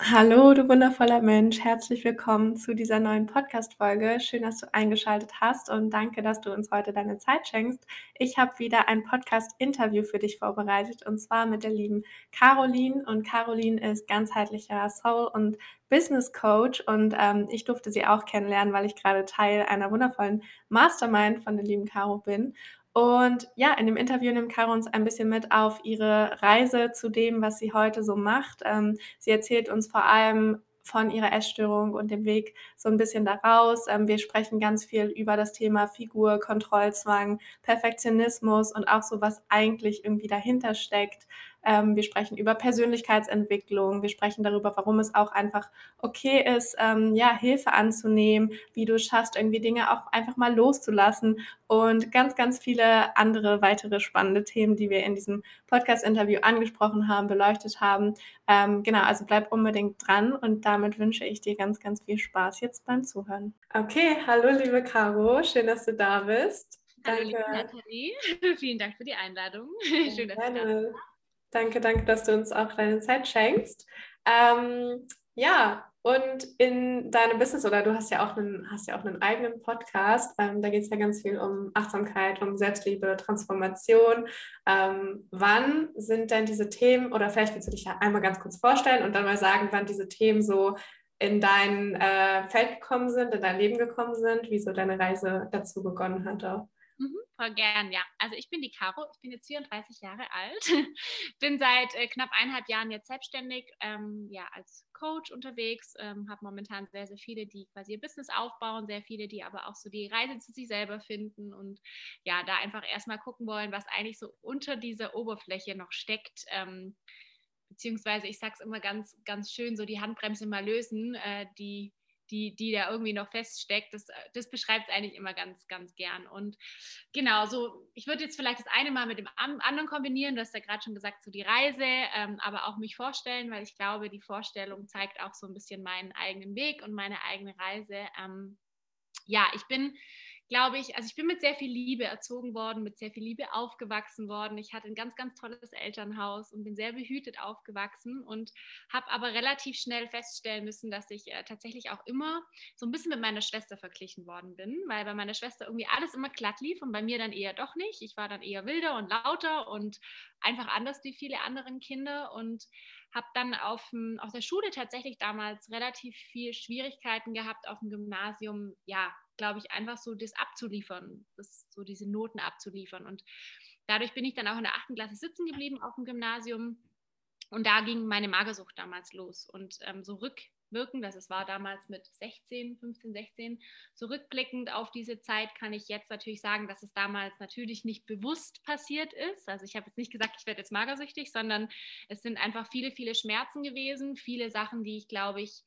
Hallo, du wundervoller Mensch. Herzlich willkommen zu dieser neuen Podcast-Folge. Schön, dass du eingeschaltet hast und danke, dass du uns heute deine Zeit schenkst. Ich habe wieder ein Podcast-Interview für dich vorbereitet und zwar mit der lieben Caroline. Und Caroline ist ganzheitlicher Soul- und Business Coach und ähm, ich durfte sie auch kennenlernen, weil ich gerade Teil einer wundervollen Mastermind von der lieben Caro bin. Und ja, in dem Interview nimmt Caro uns ein bisschen mit auf ihre Reise zu dem, was sie heute so macht. Ähm, sie erzählt uns vor allem von ihrer Essstörung und dem Weg so ein bisschen daraus. Ähm, wir sprechen ganz viel über das Thema Figur, Kontrollzwang, Perfektionismus und auch so, was eigentlich irgendwie dahinter steckt. Ähm, wir sprechen über Persönlichkeitsentwicklung. Wir sprechen darüber, warum es auch einfach okay ist, ähm, ja, Hilfe anzunehmen, wie du es schaffst, irgendwie Dinge auch einfach mal loszulassen und ganz, ganz viele andere weitere spannende Themen, die wir in diesem Podcast-Interview angesprochen haben, beleuchtet haben. Ähm, genau, also bleib unbedingt dran und damit wünsche ich dir ganz, ganz viel Spaß jetzt beim Zuhören. Okay, hallo liebe Caro, schön, dass du da bist. Hallo, liebe Nathalie. Vielen Dank für die Einladung. Schön, dass du da bist. Danke, danke, dass du uns auch deine Zeit schenkst. Ähm, ja, und in deinem Business, oder du hast ja auch einen, hast ja auch einen eigenen Podcast, ähm, da geht es ja ganz viel um Achtsamkeit, um Selbstliebe, Transformation. Ähm, wann sind denn diese Themen, oder vielleicht willst du dich ja einmal ganz kurz vorstellen und dann mal sagen, wann diese Themen so in dein äh, Feld gekommen sind, in dein Leben gekommen sind, wie so deine Reise dazu begonnen hat. Mhm, voll gern, ja. Also ich bin die Caro, ich bin jetzt 34 Jahre alt, bin seit äh, knapp eineinhalb Jahren jetzt selbstständig, ähm, ja, als Coach unterwegs, ähm, habe momentan sehr, sehr viele, die quasi ihr Business aufbauen, sehr viele, die aber auch so die Reise zu sich selber finden und ja, da einfach erstmal gucken wollen, was eigentlich so unter dieser Oberfläche noch steckt. Ähm, beziehungsweise ich sage es immer ganz, ganz schön, so die Handbremse mal lösen, äh, die die, die da irgendwie noch feststeckt, das, das beschreibt es eigentlich immer ganz, ganz gern. Und genau, so, ich würde jetzt vielleicht das eine mal mit dem anderen kombinieren, du hast ja gerade schon gesagt, so die Reise, ähm, aber auch mich vorstellen, weil ich glaube, die Vorstellung zeigt auch so ein bisschen meinen eigenen Weg und meine eigene Reise. Ähm, ja, ich bin glaube ich, also ich bin mit sehr viel Liebe erzogen worden, mit sehr viel Liebe aufgewachsen worden. Ich hatte ein ganz, ganz tolles Elternhaus und bin sehr behütet aufgewachsen und habe aber relativ schnell feststellen müssen, dass ich äh, tatsächlich auch immer so ein bisschen mit meiner Schwester verglichen worden bin, weil bei meiner Schwester irgendwie alles immer glatt lief und bei mir dann eher doch nicht. Ich war dann eher wilder und lauter und einfach anders wie viele anderen Kinder und habe dann auf, auf der Schule tatsächlich damals relativ viel Schwierigkeiten gehabt, auf dem Gymnasium, ja, glaube ich, einfach so das abzuliefern, das, so diese Noten abzuliefern. Und dadurch bin ich dann auch in der achten Klasse sitzen geblieben auf dem Gymnasium. Und da ging meine Magersucht damals los. Und ähm, so rückwirkend, das es war damals mit 16, 15, 16, so rückblickend auf diese Zeit kann ich jetzt natürlich sagen, dass es damals natürlich nicht bewusst passiert ist. Also ich habe jetzt nicht gesagt, ich werde jetzt magersüchtig, sondern es sind einfach viele, viele Schmerzen gewesen, viele Sachen, die ich, glaube ich,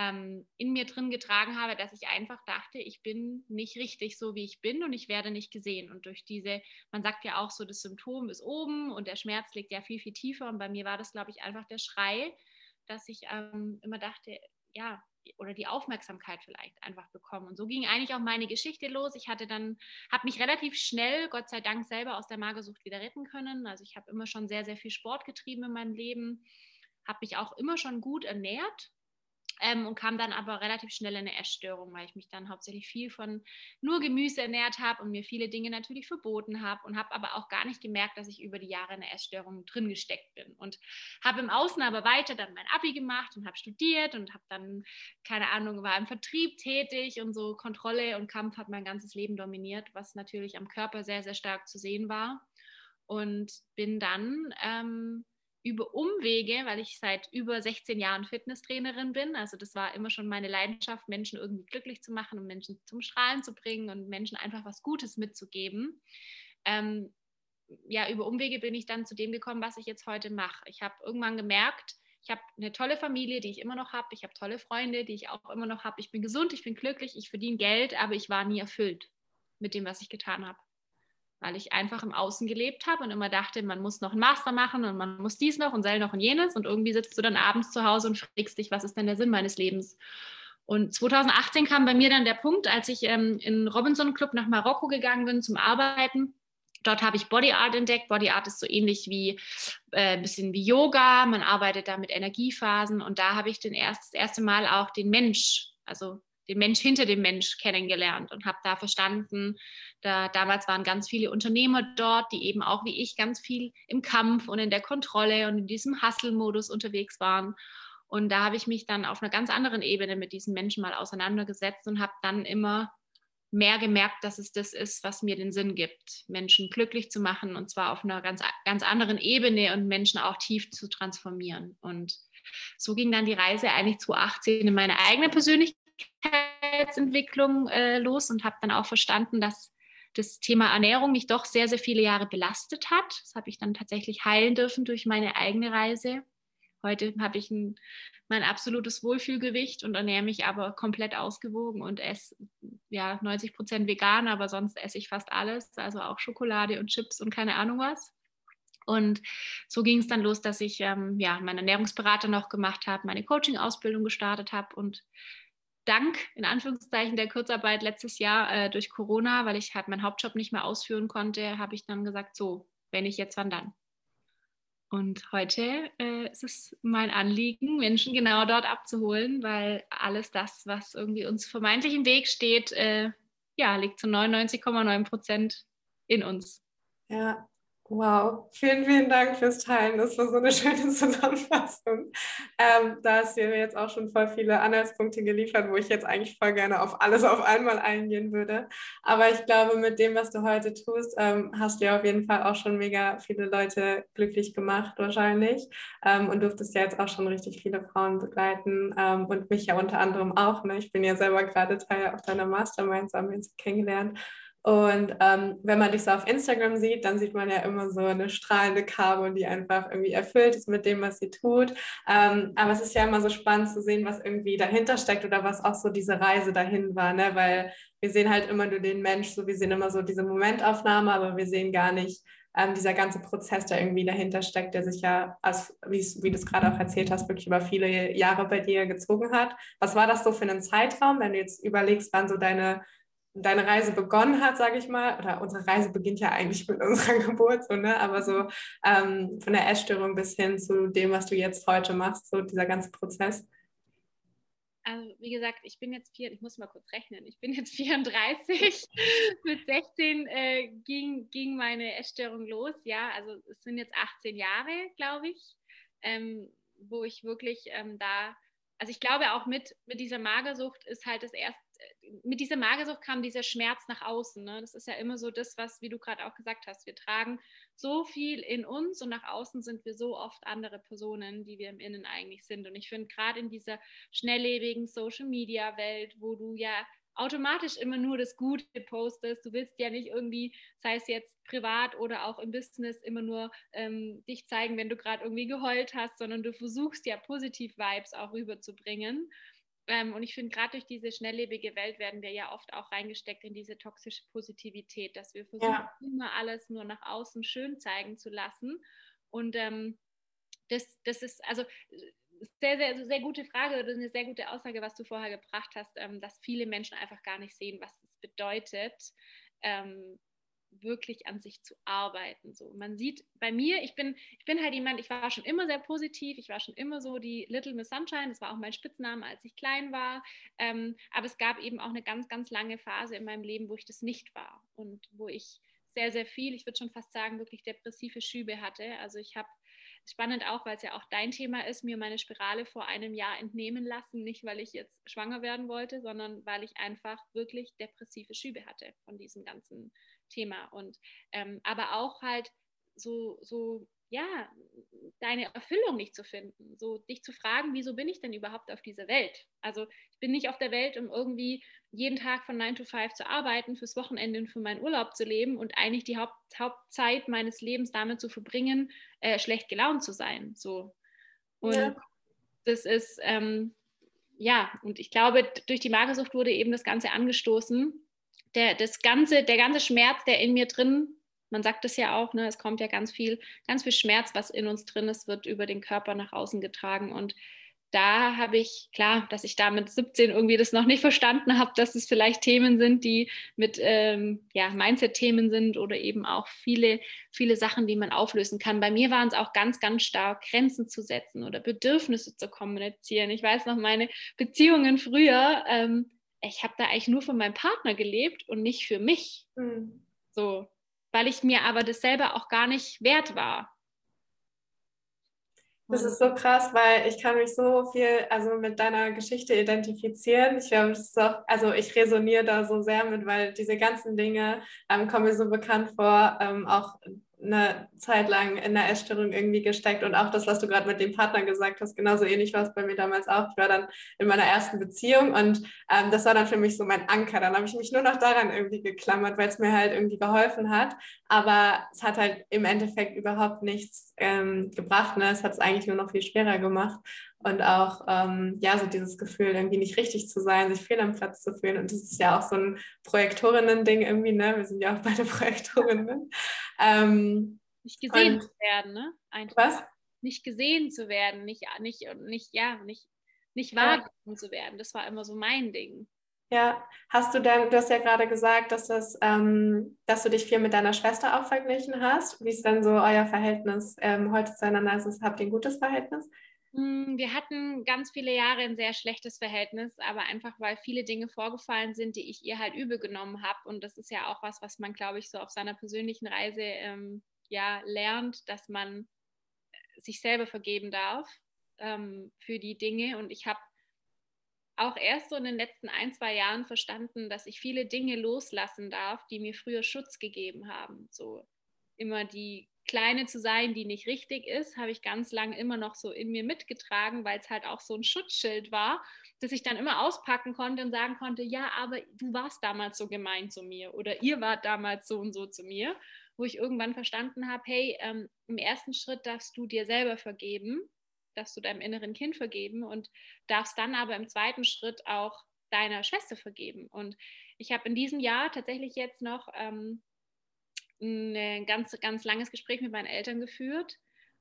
ähm, in mir drin getragen habe, dass ich einfach dachte, ich bin nicht richtig so, wie ich bin und ich werde nicht gesehen. Und durch diese, man sagt ja auch so, das Symptom ist oben und der Schmerz liegt ja viel, viel tiefer. Und bei mir war das, glaube ich, einfach der Schrei, dass ich ähm, immer dachte, ja, oder die Aufmerksamkeit vielleicht einfach bekommen. Und so ging eigentlich auch meine Geschichte los. Ich hatte dann, habe mich relativ schnell, Gott sei Dank, selber aus der Magersucht wieder retten können. Also ich habe immer schon sehr, sehr viel Sport getrieben in meinem Leben, habe mich auch immer schon gut ernährt, ähm, und kam dann aber relativ schnell in eine Essstörung, weil ich mich dann hauptsächlich viel von nur Gemüse ernährt habe und mir viele Dinge natürlich verboten habe und habe aber auch gar nicht gemerkt, dass ich über die Jahre in eine Essstörung drin gesteckt bin. Und habe im Außen aber weiter dann mein Abi gemacht und habe studiert und habe dann, keine Ahnung, war im Vertrieb tätig und so Kontrolle und Kampf hat mein ganzes Leben dominiert, was natürlich am Körper sehr, sehr stark zu sehen war. Und bin dann ähm, über Umwege, weil ich seit über 16 Jahren Fitnesstrainerin bin. Also das war immer schon meine Leidenschaft, Menschen irgendwie glücklich zu machen und Menschen zum Strahlen zu bringen und Menschen einfach was Gutes mitzugeben. Ähm, ja, über Umwege bin ich dann zu dem gekommen, was ich jetzt heute mache. Ich habe irgendwann gemerkt, ich habe eine tolle Familie, die ich immer noch habe. Ich habe tolle Freunde, die ich auch immer noch habe. Ich bin gesund, ich bin glücklich, ich verdiene Geld, aber ich war nie erfüllt mit dem, was ich getan habe weil ich einfach im Außen gelebt habe und immer dachte, man muss noch einen Master machen und man muss dies noch und sel noch und jenes und irgendwie sitzt du dann abends zu Hause und fragst dich, was ist denn der Sinn meines Lebens? Und 2018 kam bei mir dann der Punkt, als ich ähm, in Robinson Club nach Marokko gegangen bin zum Arbeiten, Dort habe ich Body Art entdeckt. Body Art ist so ähnlich wie äh, ein bisschen wie Yoga. Man arbeitet da mit Energiephasen und da habe ich den erst, das erste Mal auch den Mensch, also den Mensch hinter dem Mensch kennengelernt und habe da verstanden, da, damals waren ganz viele Unternehmer dort, die eben auch wie ich ganz viel im Kampf und in der Kontrolle und in diesem Hustle-Modus unterwegs waren. Und da habe ich mich dann auf einer ganz anderen Ebene mit diesen Menschen mal auseinandergesetzt und habe dann immer mehr gemerkt, dass es das ist, was mir den Sinn gibt, Menschen glücklich zu machen und zwar auf einer ganz, ganz anderen Ebene und Menschen auch tief zu transformieren. Und so ging dann die Reise eigentlich 2018 in meine eigene Persönlichkeitsentwicklung äh, los und habe dann auch verstanden, dass das Thema Ernährung mich doch sehr, sehr viele Jahre belastet hat. Das habe ich dann tatsächlich heilen dürfen durch meine eigene Reise. Heute habe ich ein, mein absolutes Wohlfühlgewicht und ernähre mich aber komplett ausgewogen und esse ja 90 Prozent vegan, aber sonst esse ich fast alles, also auch Schokolade und Chips und keine Ahnung was. Und so ging es dann los, dass ich ähm, ja meinen Ernährungsberater noch gemacht habe, meine Coaching-Ausbildung gestartet habe und dank in Anführungszeichen der Kurzarbeit letztes Jahr äh, durch Corona, weil ich halt meinen Hauptjob nicht mehr ausführen konnte, habe ich dann gesagt, so, wenn ich jetzt, wann dann? Und heute äh, ist es mein Anliegen, Menschen genau dort abzuholen, weil alles das, was irgendwie uns vermeintlich im Weg steht, äh, ja, liegt zu 99,9 Prozent in uns. Ja, Wow, vielen, vielen Dank fürs Teilen. Das war so eine schöne Zusammenfassung. Ähm, da hast du mir jetzt auch schon voll viele Anhaltspunkte geliefert, wo ich jetzt eigentlich voll gerne auf alles auf einmal eingehen würde. Aber ich glaube, mit dem, was du heute tust, ähm, hast du ja auf jeden Fall auch schon mega viele Leute glücklich gemacht, wahrscheinlich. Ähm, und durftest ja jetzt auch schon richtig viele Frauen begleiten ähm, und mich ja unter anderem auch. Ne? Ich bin ja selber gerade Teil auch deiner Masterminds, haben wir uns kennengelernt. Und ähm, wenn man dich so auf Instagram sieht, dann sieht man ja immer so eine strahlende Caro, die einfach irgendwie erfüllt ist mit dem, was sie tut. Ähm, aber es ist ja immer so spannend zu sehen, was irgendwie dahinter steckt oder was auch so diese Reise dahin war, ne? weil wir sehen halt immer nur den Mensch, so wir sehen immer so diese Momentaufnahme, aber wir sehen gar nicht ähm, dieser ganze Prozess, der irgendwie dahinter steckt, der sich ja, als, wie, wie du es gerade auch erzählt hast, wirklich über viele Jahre bei dir gezogen hat. Was war das so für einen Zeitraum, wenn du jetzt überlegst, wann so deine deine Reise begonnen hat, sage ich mal, oder unsere Reise beginnt ja eigentlich mit unserer Geburt, so, ne? aber so ähm, von der Essstörung bis hin zu dem, was du jetzt heute machst, so dieser ganze Prozess? Also wie gesagt, ich bin jetzt vier, ich muss mal kurz rechnen, ich bin jetzt 34, mit 16 äh, ging, ging meine Essstörung los, ja, also es sind jetzt 18 Jahre, glaube ich, ähm, wo ich wirklich ähm, da, also ich glaube auch mit, mit dieser Magersucht ist halt das erste, mit dieser Magersucht kam dieser Schmerz nach außen. Ne? Das ist ja immer so das, was, wie du gerade auch gesagt hast, wir tragen so viel in uns und nach außen sind wir so oft andere Personen, die wir im Innen eigentlich sind. Und ich finde gerade in dieser schnelllebigen Social-Media-Welt, wo du ja automatisch immer nur das Gute postest. Du willst ja nicht irgendwie, sei es jetzt privat oder auch im Business, immer nur ähm, dich zeigen, wenn du gerade irgendwie geheult hast, sondern du versuchst ja positiv Vibes auch rüberzubringen. Ähm, und ich finde, gerade durch diese schnelllebige Welt werden wir ja oft auch reingesteckt in diese toxische Positivität, dass wir versuchen, ja. immer alles nur nach außen schön zeigen zu lassen. Und ähm, das, das ist also sehr, sehr, also sehr gute Frage oder eine sehr gute Aussage, was du vorher gebracht hast, ähm, dass viele Menschen einfach gar nicht sehen, was es bedeutet, ähm, wirklich an sich zu arbeiten. So, man sieht bei mir, ich bin, ich bin halt jemand, ich war schon immer sehr positiv, ich war schon immer so die Little Miss Sunshine, das war auch mein Spitzname, als ich klein war. Ähm, aber es gab eben auch eine ganz, ganz lange Phase in meinem Leben, wo ich das nicht war und wo ich sehr, sehr viel, ich würde schon fast sagen, wirklich depressive Schübe hatte. Also ich habe spannend auch, weil es ja auch dein Thema ist, mir meine Spirale vor einem Jahr entnehmen lassen, nicht weil ich jetzt schwanger werden wollte, sondern weil ich einfach wirklich depressive Schübe hatte von diesem ganzen Thema. Und ähm, aber auch halt so, so, ja, deine Erfüllung nicht zu finden, so dich zu fragen, wieso bin ich denn überhaupt auf dieser Welt? Also ich bin nicht auf der Welt, um irgendwie jeden Tag von 9 to 5 zu arbeiten, fürs Wochenende und für meinen Urlaub zu leben und eigentlich die Haupt, Hauptzeit meines Lebens damit zu verbringen, äh, schlecht gelaunt zu sein. So. Und ja. das ist, ähm, ja, und ich glaube, durch die Magersucht wurde eben das Ganze angestoßen der, das ganze, der ganze Schmerz, der in mir drin, man sagt es ja auch, ne, es kommt ja ganz viel, ganz viel Schmerz, was in uns drin ist, wird über den Körper nach außen getragen. Und da habe ich, klar, dass ich da mit 17 irgendwie das noch nicht verstanden habe, dass es vielleicht Themen sind, die mit ähm, ja, Mindset-Themen sind oder eben auch viele, viele Sachen, die man auflösen kann. Bei mir waren es auch ganz, ganz stark, Grenzen zu setzen oder Bedürfnisse zu kommunizieren. Ich weiß noch, meine Beziehungen früher, ähm, ich habe da eigentlich nur für meinen Partner gelebt und nicht für mich. Mhm. So, weil ich mir aber das selber auch gar nicht wert war. Das ist so krass, weil ich kann mich so viel also mit deiner Geschichte identifizieren. Ich glaube, das ist auch, also ich resoniere da so sehr mit, weil diese ganzen Dinge ähm, kommen mir so bekannt vor, ähm, auch eine Zeit lang in der Essstörung irgendwie gesteckt und auch das, was du gerade mit dem Partner gesagt hast, genauso ähnlich war es bei mir damals auch. Ich war dann in meiner ersten Beziehung und ähm, das war dann für mich so mein Anker. Dann habe ich mich nur noch daran irgendwie geklammert, weil es mir halt irgendwie geholfen hat. Aber es hat halt im Endeffekt überhaupt nichts ähm, gebracht. Ne? Es hat es eigentlich nur noch viel schwerer gemacht und auch ähm, ja so dieses Gefühl irgendwie nicht richtig zu sein, sich fehl am Platz zu fühlen und das ist ja auch so ein Projektorinnen-Ding irgendwie, ne? Wir sind ja auch beide Projektorinnen. Ähm, nicht gesehen und, zu werden, ne? Einfach. Was? Nicht gesehen zu werden, nicht nicht nicht ja nicht nicht wahrgenommen ja. zu werden. Das war immer so mein Ding. Ja, hast du dann, du hast ja gerade gesagt, dass, das, ähm, dass du dich viel mit deiner Schwester auch verglichen hast. Wie ist dann so euer Verhältnis ähm, heute zueinander? Ist, habt ihr ein gutes Verhältnis? Hm, wir hatten ganz viele Jahre ein sehr schlechtes Verhältnis, aber einfach weil viele Dinge vorgefallen sind, die ich ihr halt übel genommen habe. Und das ist ja auch was, was man, glaube ich, so auf seiner persönlichen Reise ähm, ja lernt, dass man äh, sich selber vergeben darf ähm, für die Dinge. Und ich habe auch erst so in den letzten ein, zwei Jahren verstanden, dass ich viele Dinge loslassen darf, die mir früher Schutz gegeben haben. So immer die Kleine zu sein, die nicht richtig ist, habe ich ganz lange immer noch so in mir mitgetragen, weil es halt auch so ein Schutzschild war, dass ich dann immer auspacken konnte und sagen konnte, ja, aber du warst damals so gemein zu mir oder ihr wart damals so und so zu mir, wo ich irgendwann verstanden habe, hey, ähm, im ersten Schritt darfst du dir selber vergeben, darfst du deinem inneren Kind vergeben und darfst dann aber im zweiten Schritt auch deiner Schwester vergeben. Und ich habe in diesem Jahr tatsächlich jetzt noch ähm, ein ganz, ganz langes Gespräch mit meinen Eltern geführt,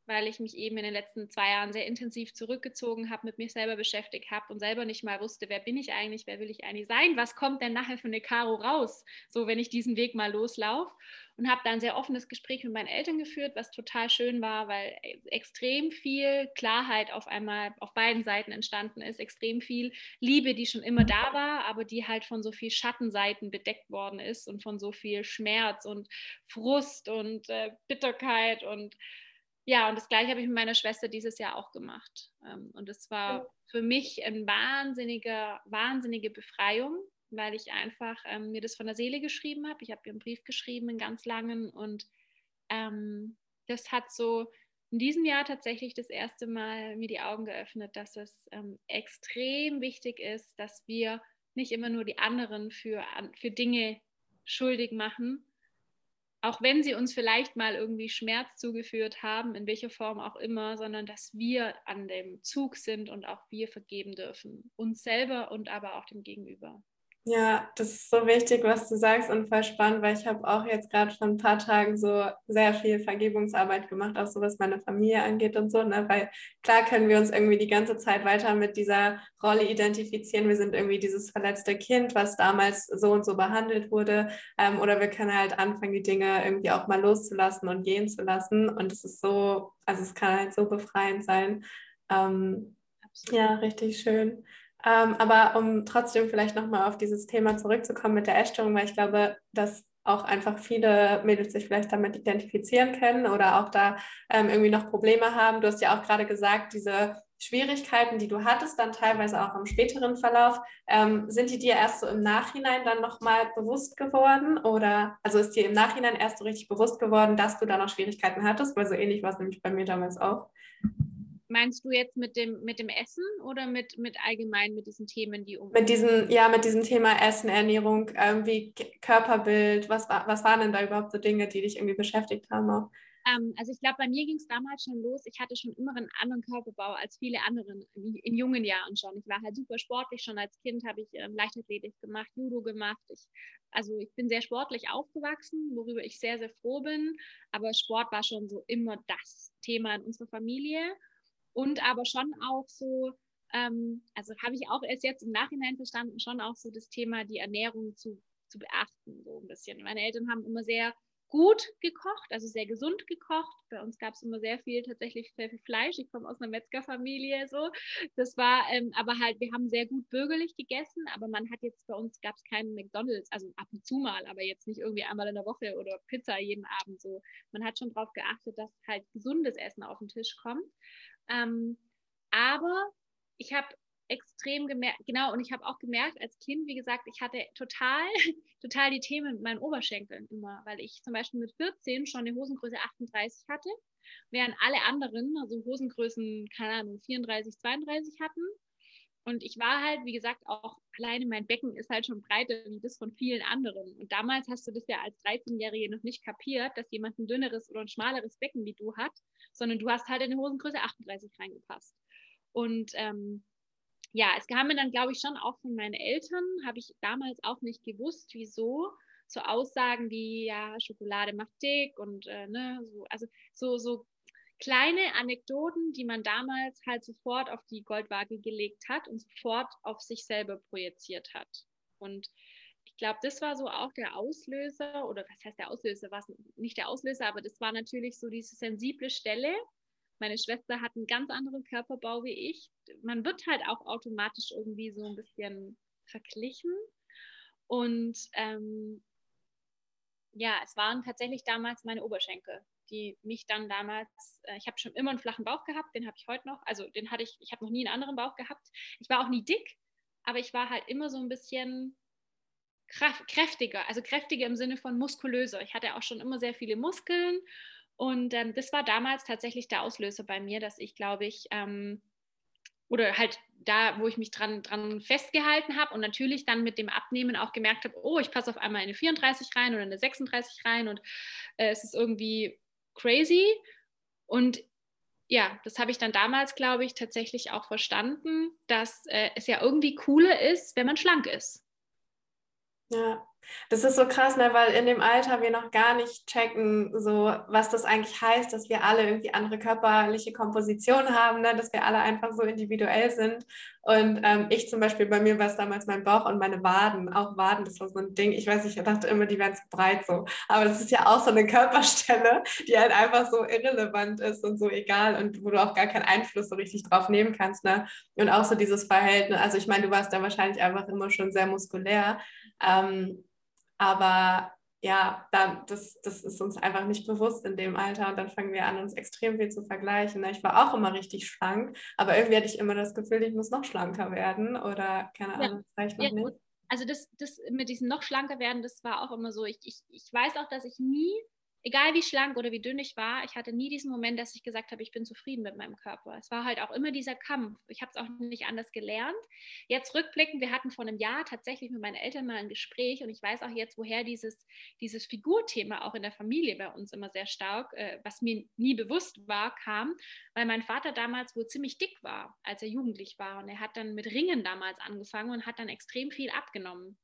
weil ich mich eben in den letzten zwei Jahren sehr intensiv zurückgezogen habe, mit mir selber beschäftigt habe und selber nicht mal wusste, wer bin ich eigentlich, wer will ich eigentlich sein, was kommt denn nachher für eine Karo raus, so wenn ich diesen Weg mal loslaufe. Und habe dann ein sehr offenes Gespräch mit meinen Eltern geführt, was total schön war, weil extrem viel Klarheit auf einmal auf beiden Seiten entstanden ist, extrem viel Liebe, die schon immer da war, aber die halt von so viel Schattenseiten bedeckt worden ist und von so viel Schmerz und Frust und äh, Bitterkeit und ja, und das gleiche habe ich mit meiner Schwester dieses Jahr auch gemacht. Ähm, und es war für mich eine wahnsinnige, wahnsinnige Befreiung, weil ich einfach ähm, mir das von der Seele geschrieben habe. Ich habe ihr einen Brief geschrieben, einen ganz langen. Und ähm, das hat so in diesem Jahr tatsächlich das erste Mal mir die Augen geöffnet, dass es ähm, extrem wichtig ist, dass wir nicht immer nur die anderen für, für Dinge schuldig machen, auch wenn sie uns vielleicht mal irgendwie Schmerz zugeführt haben, in welcher Form auch immer, sondern dass wir an dem Zug sind und auch wir vergeben dürfen, uns selber und aber auch dem Gegenüber. Ja, das ist so wichtig, was du sagst und voll spannend, weil ich habe auch jetzt gerade vor ein paar Tagen so sehr viel Vergebungsarbeit gemacht, auch so was meine Familie angeht und so, ne? weil klar können wir uns irgendwie die ganze Zeit weiter mit dieser Rolle identifizieren. Wir sind irgendwie dieses verletzte Kind, was damals so und so behandelt wurde ähm, oder wir können halt anfangen, die Dinge irgendwie auch mal loszulassen und gehen zu lassen und es ist so, also es kann halt so befreiend sein. Ähm, ja, richtig schön. Ähm, aber um trotzdem vielleicht nochmal auf dieses Thema zurückzukommen mit der Essstörung, weil ich glaube, dass auch einfach viele Mädels sich vielleicht damit identifizieren können oder auch da ähm, irgendwie noch Probleme haben. Du hast ja auch gerade gesagt, diese Schwierigkeiten, die du hattest, dann teilweise auch im späteren Verlauf, ähm, sind die dir erst so im Nachhinein dann nochmal bewusst geworden? Oder also ist dir im Nachhinein erst so richtig bewusst geworden, dass du da noch Schwierigkeiten hattest? Weil so ähnlich war es nämlich bei mir damals auch. Meinst du jetzt mit dem, mit dem Essen oder mit, mit allgemein mit diesen Themen, die um. Mit diesem, ja, mit diesem Thema Essen, Ernährung, irgendwie Körperbild, was, was waren denn da überhaupt so Dinge, die dich irgendwie beschäftigt haben auch? Ähm, also ich glaube, bei mir ging es damals schon los. Ich hatte schon immer einen anderen Körperbau als viele anderen in, in, jungen Jahren schon. Ich war halt super sportlich. Schon als Kind habe ich ähm, Leichtathletik gemacht, Judo gemacht. Ich, also ich bin sehr sportlich aufgewachsen, worüber ich sehr, sehr froh bin. Aber Sport war schon so immer das Thema in unserer Familie und aber schon auch so ähm, also habe ich auch erst jetzt im Nachhinein verstanden, schon auch so das Thema, die Ernährung zu, zu beachten, so ein bisschen. Meine Eltern haben immer sehr gut gekocht, also sehr gesund gekocht. Bei uns gab es immer sehr viel, tatsächlich sehr viel Fleisch. Ich komme aus einer Metzgerfamilie, so. Das war, ähm, aber halt, wir haben sehr gut bürgerlich gegessen, aber man hat jetzt bei uns gab es keinen McDonalds, also ab und zu mal, aber jetzt nicht irgendwie einmal in der Woche oder Pizza jeden Abend so. Man hat schon darauf geachtet, dass halt gesundes Essen auf den Tisch kommt. Ähm, aber ich habe extrem gemerkt, genau, und ich habe auch gemerkt als Kind, wie gesagt, ich hatte total, total die Themen mit meinen Oberschenkeln immer, weil ich zum Beispiel mit 14 schon eine Hosengröße 38 hatte, während alle anderen, also Hosengrößen, keine Ahnung, 34, 32 hatten. Und ich war halt, wie gesagt, auch alleine mein Becken ist halt schon breiter wie das von vielen anderen. Und damals hast du das ja als 13-Jährige noch nicht kapiert, dass jemand ein dünneres oder ein schmaleres Becken wie du hat, sondern du hast halt in eine Hosengröße 38 reingepasst. Und ähm, ja, es kam mir dann, glaube ich, schon auch von meinen Eltern, habe ich damals auch nicht gewusst, wieso. So Aussagen wie, ja, Schokolade macht dick und äh, ne, so, also so, so kleine Anekdoten, die man damals halt sofort auf die Goldwaage gelegt hat und sofort auf sich selber projiziert hat. Und ich glaube, das war so auch der Auslöser, oder was heißt der Auslöser, was nicht der Auslöser, aber das war natürlich so diese sensible Stelle, meine Schwester hat einen ganz anderen Körperbau wie ich. Man wird halt auch automatisch irgendwie so ein bisschen verglichen. Und ähm, ja, es waren tatsächlich damals meine Oberschenkel, die mich dann damals, äh, ich habe schon immer einen flachen Bauch gehabt, den habe ich heute noch, also den hatte ich, ich habe noch nie einen anderen Bauch gehabt. Ich war auch nie dick, aber ich war halt immer so ein bisschen kräftiger, also kräftiger im Sinne von muskulöser. Ich hatte auch schon immer sehr viele Muskeln und ähm, das war damals tatsächlich der Auslöser bei mir, dass ich, glaube ich, ähm, oder halt da, wo ich mich dran, dran festgehalten habe und natürlich dann mit dem Abnehmen auch gemerkt habe, oh, ich passe auf einmal in eine 34 rein oder eine 36 rein und äh, es ist irgendwie crazy. Und ja, das habe ich dann damals, glaube ich, tatsächlich auch verstanden, dass äh, es ja irgendwie cooler ist, wenn man schlank ist. Ja, das ist so krass, ne, weil in dem Alter wir noch gar nicht checken, so was das eigentlich heißt, dass wir alle irgendwie andere körperliche Kompositionen haben, ne, dass wir alle einfach so individuell sind. Und ähm, ich zum Beispiel, bei mir war es damals mein Bauch und meine Waden, auch Waden, das war so ein Ding. Ich weiß nicht, ich dachte immer, die wären zu breit so. Aber das ist ja auch so eine Körperstelle, die halt einfach so irrelevant ist und so egal und wo du auch gar keinen Einfluss so richtig drauf nehmen kannst. Ne? Und auch so dieses Verhältnis. Also ich meine, du warst da wahrscheinlich einfach immer schon sehr muskulär. Ähm, aber ja, dann, das, das ist uns einfach nicht bewusst in dem Alter und dann fangen wir an, uns extrem viel zu vergleichen. Ne? Ich war auch immer richtig schlank, aber irgendwie hatte ich immer das Gefühl, ich muss noch schlanker werden oder keine Ahnung, ja. das reicht noch ja, nicht. Also das, das mit diesem noch schlanker werden, das war auch immer so. Ich, ich, ich weiß auch, dass ich nie egal wie schlank oder wie dünn ich war, ich hatte nie diesen Moment, dass ich gesagt habe, ich bin zufrieden mit meinem Körper. Es war halt auch immer dieser Kampf. Ich habe es auch nicht anders gelernt. Jetzt rückblickend, wir hatten vor einem Jahr tatsächlich mit meinen Eltern mal ein Gespräch und ich weiß auch jetzt, woher dieses, dieses Figurthema auch in der Familie bei uns immer sehr stark, äh, was mir nie bewusst war, kam, weil mein Vater damals wohl ziemlich dick war, als er jugendlich war und er hat dann mit Ringen damals angefangen und hat dann extrem viel abgenommen.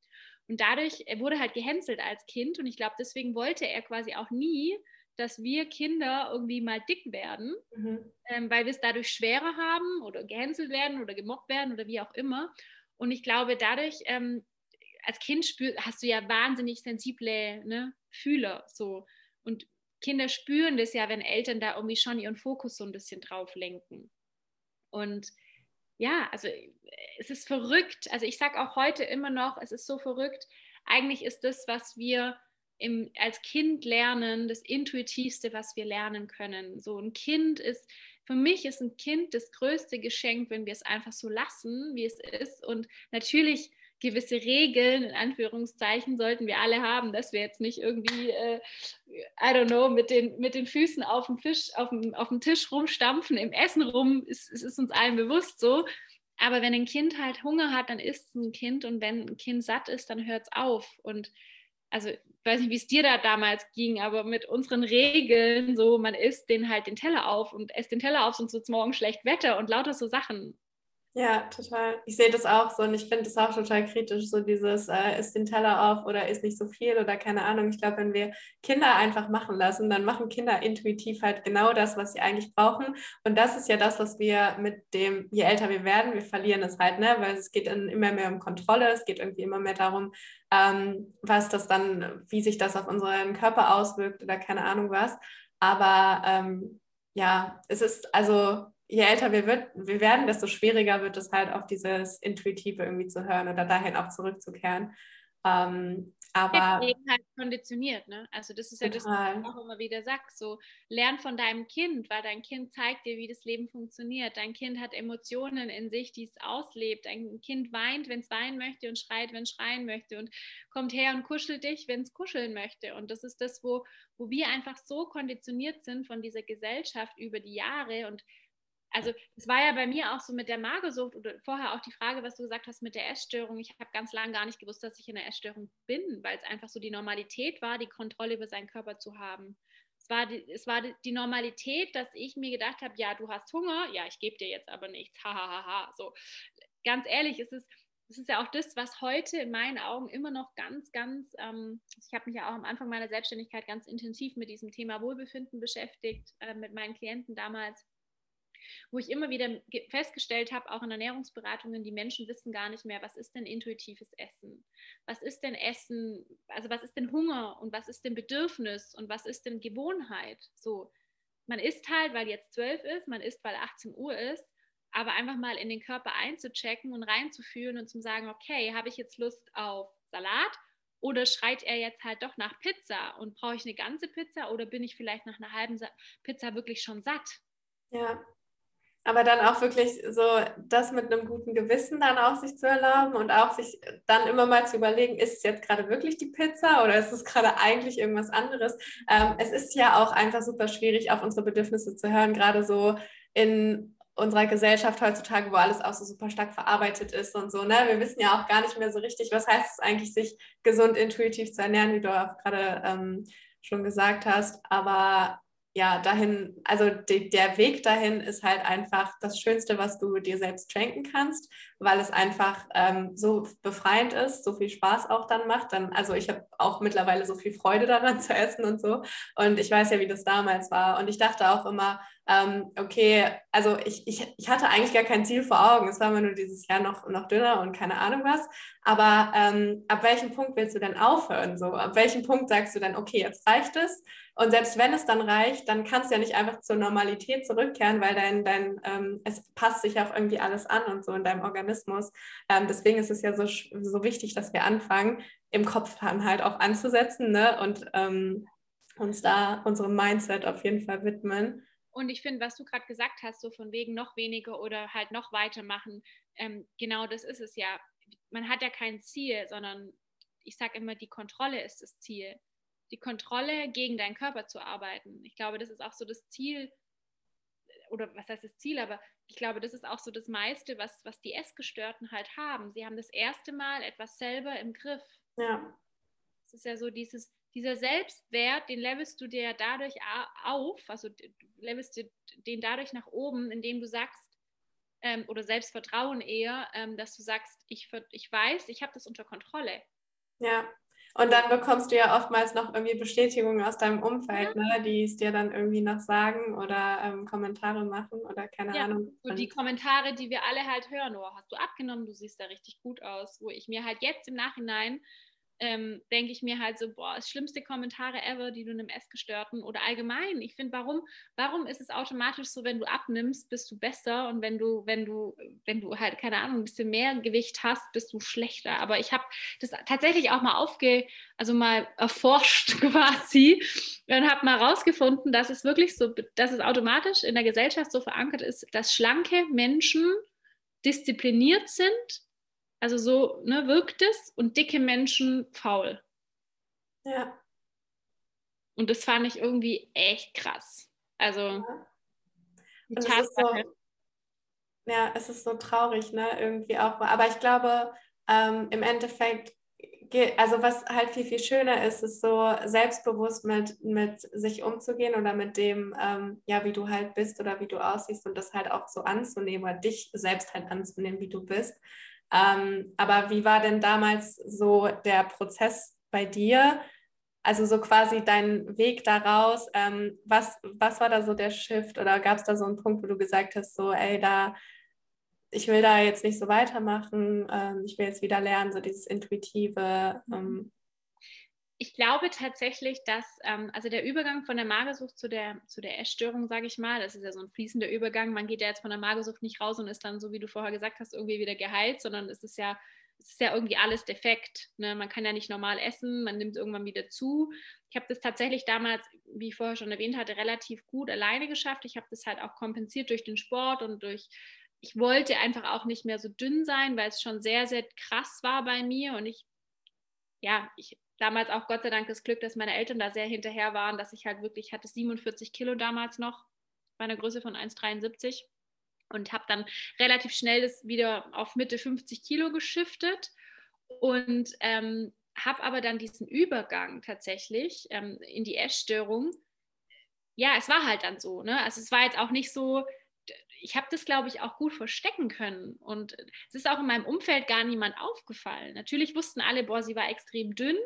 Und dadurch, er wurde halt gehänselt als Kind und ich glaube, deswegen wollte er quasi auch nie, dass wir Kinder irgendwie mal dick werden, mhm. ähm, weil wir es dadurch schwerer haben oder gehänselt werden oder gemobbt werden oder wie auch immer. Und ich glaube, dadurch, ähm, als Kind spür, hast du ja wahnsinnig sensible ne, Fühler so. Und Kinder spüren das ja, wenn Eltern da irgendwie schon ihren Fokus so ein bisschen drauf lenken. Und ja, also es ist verrückt. Also ich sage auch heute immer noch, es ist so verrückt. Eigentlich ist das, was wir im, als Kind lernen, das Intuitivste, was wir lernen können. So ein Kind ist, für mich ist ein Kind das größte Geschenk, wenn wir es einfach so lassen, wie es ist. Und natürlich gewisse Regeln, in Anführungszeichen, sollten wir alle haben, dass wir jetzt nicht irgendwie, äh, I don't know, mit den, mit den Füßen auf dem, Fisch, auf, dem, auf dem Tisch rumstampfen, im Essen rum, es ist, ist uns allen bewusst so. Aber wenn ein Kind halt Hunger hat, dann isst ein Kind und wenn ein Kind satt ist, dann hört es auf. Und also ich weiß nicht, wie es dir da damals ging, aber mit unseren Regeln, so man isst den halt den Teller auf und esst den Teller auf, sonst wird es morgen schlecht Wetter und lauter so Sachen. Ja, total. Ich sehe das auch so und ich finde das auch total kritisch, so dieses, äh, ist den Teller auf oder ist nicht so viel oder keine Ahnung. Ich glaube, wenn wir Kinder einfach machen lassen, dann machen Kinder intuitiv halt genau das, was sie eigentlich brauchen. Und das ist ja das, was wir mit dem, je älter wir werden, wir verlieren es halt, ne? Weil es geht immer mehr um Kontrolle, es geht irgendwie immer mehr darum, ähm, was das dann, wie sich das auf unseren Körper auswirkt oder keine Ahnung was. Aber ähm, ja, es ist also je älter wir, wird, wir werden, desto schwieriger wird es halt auf dieses Intuitive irgendwie zu hören oder dahin auch zurückzukehren. Ähm, aber halt konditioniert, ne? Also das ist ja das, was ich auch immer wieder sage. So, lern von deinem Kind, weil dein Kind zeigt dir, wie das Leben funktioniert. Dein Kind hat Emotionen in sich, die es auslebt. Dein Kind weint, wenn es weinen möchte und schreit, wenn es schreien möchte und kommt her und kuschelt dich, wenn es kuscheln möchte. Und das ist das, wo, wo wir einfach so konditioniert sind von dieser Gesellschaft über die Jahre und also es war ja bei mir auch so mit der Magersucht oder vorher auch die Frage, was du gesagt hast mit der Essstörung. Ich habe ganz lange gar nicht gewusst, dass ich in der Essstörung bin, weil es einfach so die Normalität war, die Kontrolle über seinen Körper zu haben. Es war die, es war die Normalität, dass ich mir gedacht habe, ja, du hast Hunger, ja, ich gebe dir jetzt aber nichts, hahaha. Ha, ha, ha. So, ganz ehrlich, es ist, es ist ja auch das, was heute in meinen Augen immer noch ganz, ganz, ähm, ich habe mich ja auch am Anfang meiner Selbstständigkeit ganz intensiv mit diesem Thema Wohlbefinden beschäftigt, äh, mit meinen Klienten damals wo ich immer wieder festgestellt habe, auch in Ernährungsberatungen, die Menschen wissen gar nicht mehr, was ist denn intuitives Essen? Was ist denn Essen? Also was ist denn Hunger und was ist denn Bedürfnis und was ist denn Gewohnheit? So, man isst halt, weil jetzt zwölf ist, man isst, weil 18 Uhr ist, aber einfach mal in den Körper einzuchecken und reinzufühlen und zu sagen, okay, habe ich jetzt Lust auf Salat oder schreit er jetzt halt doch nach Pizza und brauche ich eine ganze Pizza oder bin ich vielleicht nach einer halben Pizza wirklich schon satt? Ja, aber dann auch wirklich so das mit einem guten Gewissen dann auch sich zu erlauben und auch sich dann immer mal zu überlegen, ist es jetzt gerade wirklich die Pizza oder ist es gerade eigentlich irgendwas anderes? Ähm, es ist ja auch einfach super schwierig, auf unsere Bedürfnisse zu hören, gerade so in unserer Gesellschaft heutzutage, wo alles auch so super stark verarbeitet ist und so. Ne? Wir wissen ja auch gar nicht mehr so richtig, was heißt es eigentlich, sich gesund intuitiv zu ernähren, wie du auch gerade ähm, schon gesagt hast. Aber ja, dahin, also de, der Weg dahin ist halt einfach das Schönste, was du dir selbst schenken kannst, weil es einfach ähm, so befreiend ist, so viel Spaß auch dann macht. Dann, also ich habe auch mittlerweile so viel Freude daran zu essen und so. Und ich weiß ja, wie das damals war. Und ich dachte auch immer, ähm, okay, also ich, ich, ich hatte eigentlich gar kein Ziel vor Augen. Es war immer nur dieses Jahr noch, noch dünner und keine Ahnung was. Aber ähm, ab welchem Punkt willst du denn aufhören? So, ab welchem Punkt sagst du dann, okay, jetzt reicht es? Und selbst wenn es dann reicht, dann kannst du ja nicht einfach zur Normalität zurückkehren, weil dein, dein ähm, es passt sich auch irgendwie alles an und so in deinem Organismus. Ähm, deswegen ist es ja so, so wichtig, dass wir anfangen, im Kopf dann halt auch anzusetzen ne? und ähm, uns da unserem Mindset auf jeden Fall widmen. Und ich finde, was du gerade gesagt hast, so von wegen noch weniger oder halt noch weitermachen, ähm, genau das ist es ja. Man hat ja kein Ziel, sondern ich sage immer, die Kontrolle ist das Ziel die Kontrolle gegen deinen Körper zu arbeiten. Ich glaube, das ist auch so das Ziel, oder was heißt das Ziel, aber ich glaube, das ist auch so das meiste, was, was die Essgestörten halt haben. Sie haben das erste Mal etwas selber im Griff. Ja. Es ist ja so dieses, dieser Selbstwert, den levelst du dir dadurch auf, also du levelst dir den dadurch nach oben, indem du sagst, ähm, oder Selbstvertrauen eher, ähm, dass du sagst, ich, ich weiß, ich habe das unter Kontrolle. Ja. Und dann bekommst du ja oftmals noch irgendwie Bestätigungen aus deinem Umfeld, ne, die es dir dann irgendwie noch sagen oder ähm, Kommentare machen oder keine ja, Ahnung. So die Kommentare, die wir alle halt hören, oh, hast du abgenommen, du siehst da richtig gut aus, wo ich mir halt jetzt im Nachhinein ähm, denke ich mir halt so, boah, das schlimmste Kommentare ever, die du einem Essgestörten oder allgemein. Ich finde, warum, warum ist es automatisch so, wenn du abnimmst, bist du besser und wenn du, wenn du, wenn du halt, keine Ahnung, ein bisschen mehr Gewicht hast, bist du schlechter. Aber ich habe das tatsächlich auch mal aufge, also mal erforscht quasi und habe mal rausgefunden, dass es wirklich so, dass es automatisch in der Gesellschaft so verankert ist, dass schlanke Menschen diszipliniert sind also so ne, wirkt es und dicke Menschen faul. Ja. Und das fand ich irgendwie echt krass. Also ja. die Tatsache. So, ja, es ist so traurig, ne? Irgendwie auch. Aber ich glaube, ähm, im Endeffekt also was halt viel, viel schöner ist, ist so selbstbewusst mit, mit sich umzugehen oder mit dem, ähm, ja, wie du halt bist oder wie du aussiehst und das halt auch so anzunehmen oder dich selbst halt anzunehmen, wie du bist. Ähm, aber wie war denn damals so der Prozess bei dir? Also so quasi dein Weg daraus. Ähm, was, was war da so der Shift oder gab es da so einen Punkt, wo du gesagt hast, so, ey, da ich will da jetzt nicht so weitermachen, ähm, ich will jetzt wieder lernen, so dieses Intuitive. Ähm. Ich glaube tatsächlich, dass ähm, also der Übergang von der Magersucht zu der, zu der Essstörung, sage ich mal, das ist ja so ein fließender Übergang. Man geht ja jetzt von der Magersucht nicht raus und ist dann, so wie du vorher gesagt hast, irgendwie wieder geheilt, sondern es ist ja es ist ja irgendwie alles defekt. Ne? Man kann ja nicht normal essen, man nimmt irgendwann wieder zu. Ich habe das tatsächlich damals, wie ich vorher schon erwähnt hatte, relativ gut alleine geschafft. Ich habe das halt auch kompensiert durch den Sport und durch ich wollte einfach auch nicht mehr so dünn sein, weil es schon sehr, sehr krass war bei mir und ich, ja, ich damals auch Gott sei Dank das Glück, dass meine Eltern da sehr hinterher waren, dass ich halt wirklich hatte 47 Kilo damals noch bei einer Größe von 1,73 und habe dann relativ schnell das wieder auf Mitte 50 Kilo geschiftet und ähm, habe aber dann diesen Übergang tatsächlich ähm, in die Essstörung. Ja, es war halt dann so. Ne? Also es war jetzt auch nicht so, ich habe das, glaube ich, auch gut verstecken können. Und es ist auch in meinem Umfeld gar niemand aufgefallen. Natürlich wussten alle, boah, sie war extrem dünn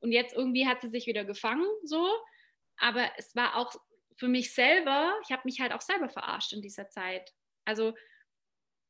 und jetzt irgendwie hat sie sich wieder gefangen, so. Aber es war auch für mich selber, ich habe mich halt auch selber verarscht in dieser Zeit. Also.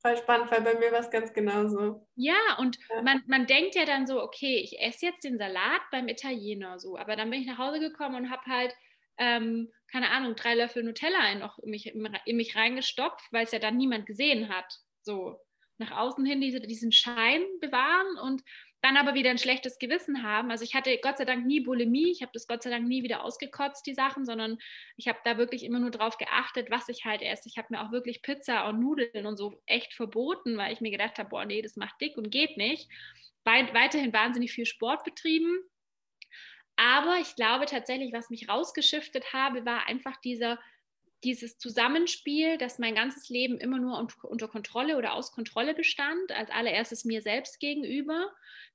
Voll spannend, weil bei mir war es ganz genauso. Ja, und ja. Man, man denkt ja dann so, okay, ich esse jetzt den Salat beim Italiener so, aber dann bin ich nach Hause gekommen und habe halt ähm, keine Ahnung, drei Löffel Nutella in, mich, in mich reingestopft, weil es ja dann niemand gesehen hat. So nach außen hin diese, diesen Schein bewahren und dann aber wieder ein schlechtes Gewissen haben. Also ich hatte Gott sei Dank nie Bulimie, ich habe das Gott sei Dank nie wieder ausgekotzt, die Sachen, sondern ich habe da wirklich immer nur drauf geachtet, was ich halt esse. Ich habe mir auch wirklich Pizza und Nudeln und so echt verboten, weil ich mir gedacht habe, boah, nee, das macht dick und geht nicht. Weit, weiterhin wahnsinnig viel Sport betrieben aber ich glaube tatsächlich, was mich rausgeschiftet habe, war einfach dieser, dieses Zusammenspiel, dass mein ganzes Leben immer nur unter Kontrolle oder aus Kontrolle bestand. Als allererstes mir selbst gegenüber.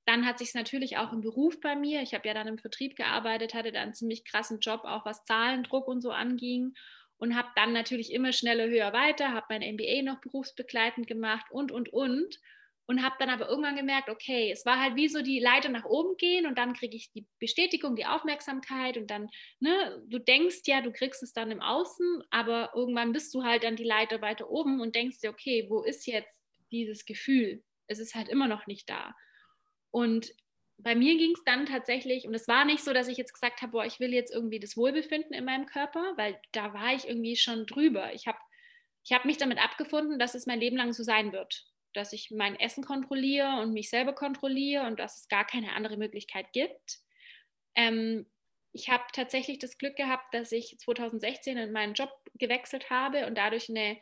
Dann hat sich natürlich auch im Beruf bei mir. Ich habe ja dann im Vertrieb gearbeitet, hatte dann einen ziemlich krassen Job, auch was Zahlendruck und so anging. Und habe dann natürlich immer schneller, höher, weiter, habe mein MBA noch berufsbegleitend gemacht und, und, und und habe dann aber irgendwann gemerkt, okay, es war halt wie so die Leiter nach oben gehen und dann kriege ich die Bestätigung, die Aufmerksamkeit und dann, ne, du denkst ja, du kriegst es dann im Außen, aber irgendwann bist du halt dann die Leiter weiter oben und denkst dir, okay, wo ist jetzt dieses Gefühl? Es ist halt immer noch nicht da. Und bei mir ging es dann tatsächlich, und es war nicht so, dass ich jetzt gesagt habe, boah, ich will jetzt irgendwie das Wohlbefinden in meinem Körper, weil da war ich irgendwie schon drüber. Ich habe ich hab mich damit abgefunden, dass es mein Leben lang so sein wird dass ich mein Essen kontrolliere und mich selber kontrolliere und dass es gar keine andere Möglichkeit gibt. Ähm, ich habe tatsächlich das Glück gehabt, dass ich 2016 in meinen Job gewechselt habe und dadurch eine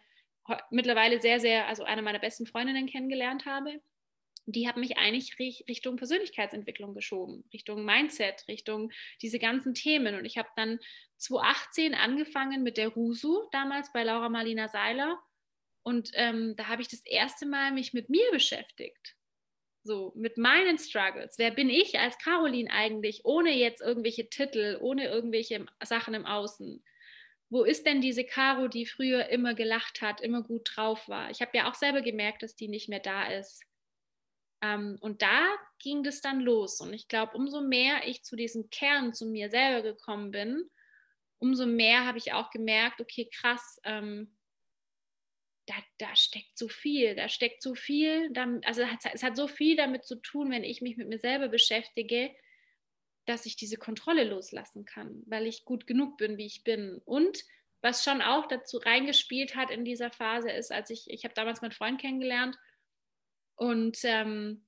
mittlerweile sehr, sehr, also eine meiner besten Freundinnen kennengelernt habe. Die hat mich eigentlich Richtung Persönlichkeitsentwicklung geschoben, Richtung Mindset, Richtung diese ganzen Themen. Und ich habe dann 2018 angefangen mit der RUSU, damals bei Laura Marlina Seiler und ähm, da habe ich das erste Mal mich mit mir beschäftigt. So, mit meinen Struggles. Wer bin ich als Caroline eigentlich, ohne jetzt irgendwelche Titel, ohne irgendwelche Sachen im Außen? Wo ist denn diese Caro, die früher immer gelacht hat, immer gut drauf war? Ich habe ja auch selber gemerkt, dass die nicht mehr da ist. Ähm, und da ging das dann los. Und ich glaube, umso mehr ich zu diesem Kern, zu mir selber gekommen bin, umso mehr habe ich auch gemerkt, okay, krass, ähm, da, da steckt so viel, da steckt so viel, also es hat so viel damit zu tun, wenn ich mich mit mir selber beschäftige, dass ich diese Kontrolle loslassen kann, weil ich gut genug bin, wie ich bin. Und was schon auch dazu reingespielt hat in dieser Phase ist, als ich, ich habe damals meinen Freund kennengelernt und ähm,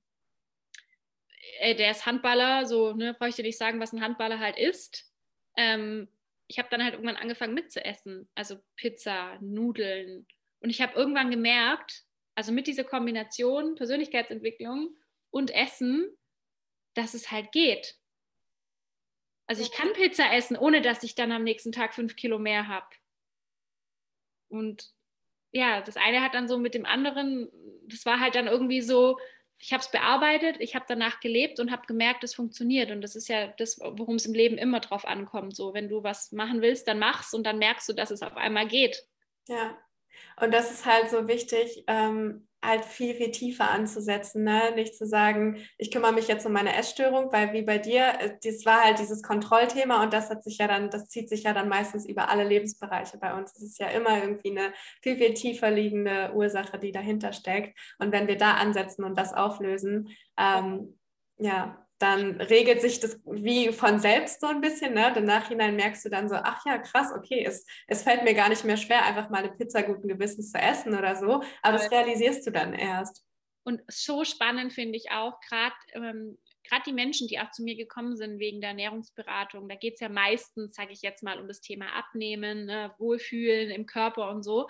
der ist Handballer, so ne, brauche ich dir nicht sagen, was ein Handballer halt ist. Ähm, ich habe dann halt irgendwann angefangen mitzuessen, also Pizza, Nudeln, und ich habe irgendwann gemerkt, also mit dieser Kombination Persönlichkeitsentwicklung und Essen, dass es halt geht. Also ich kann Pizza essen, ohne dass ich dann am nächsten Tag fünf Kilo mehr habe. Und ja, das eine hat dann so mit dem anderen, das war halt dann irgendwie so ich habe es bearbeitet, ich habe danach gelebt und habe gemerkt, es funktioniert. Und das ist ja das, worum es im Leben immer drauf ankommt. So, wenn du was machen willst, dann mach's und dann merkst du, dass es auf einmal geht. Ja, und das ist halt so wichtig, ähm, halt viel, viel tiefer anzusetzen. Ne? Nicht zu sagen, ich kümmere mich jetzt um meine Essstörung, weil wie bei dir, äh, das war halt dieses Kontrollthema und das hat sich ja dann, das zieht sich ja dann meistens über alle Lebensbereiche bei uns. Es ist ja immer irgendwie eine viel, viel tiefer liegende Ursache, die dahinter steckt. Und wenn wir da ansetzen und das auflösen, ähm, ja, dann regelt sich das wie von selbst so ein bisschen. Ne? Im Nachhinein merkst du dann so, ach ja, krass, okay, es, es fällt mir gar nicht mehr schwer, einfach mal eine Pizza guten Gewissens zu essen oder so. Aber das realisierst du dann erst. Und so spannend finde ich auch, gerade ähm, gerade die Menschen, die auch zu mir gekommen sind wegen der Ernährungsberatung, da geht es ja meistens, sage ich jetzt mal, um das Thema Abnehmen, ne, Wohlfühlen im Körper und so.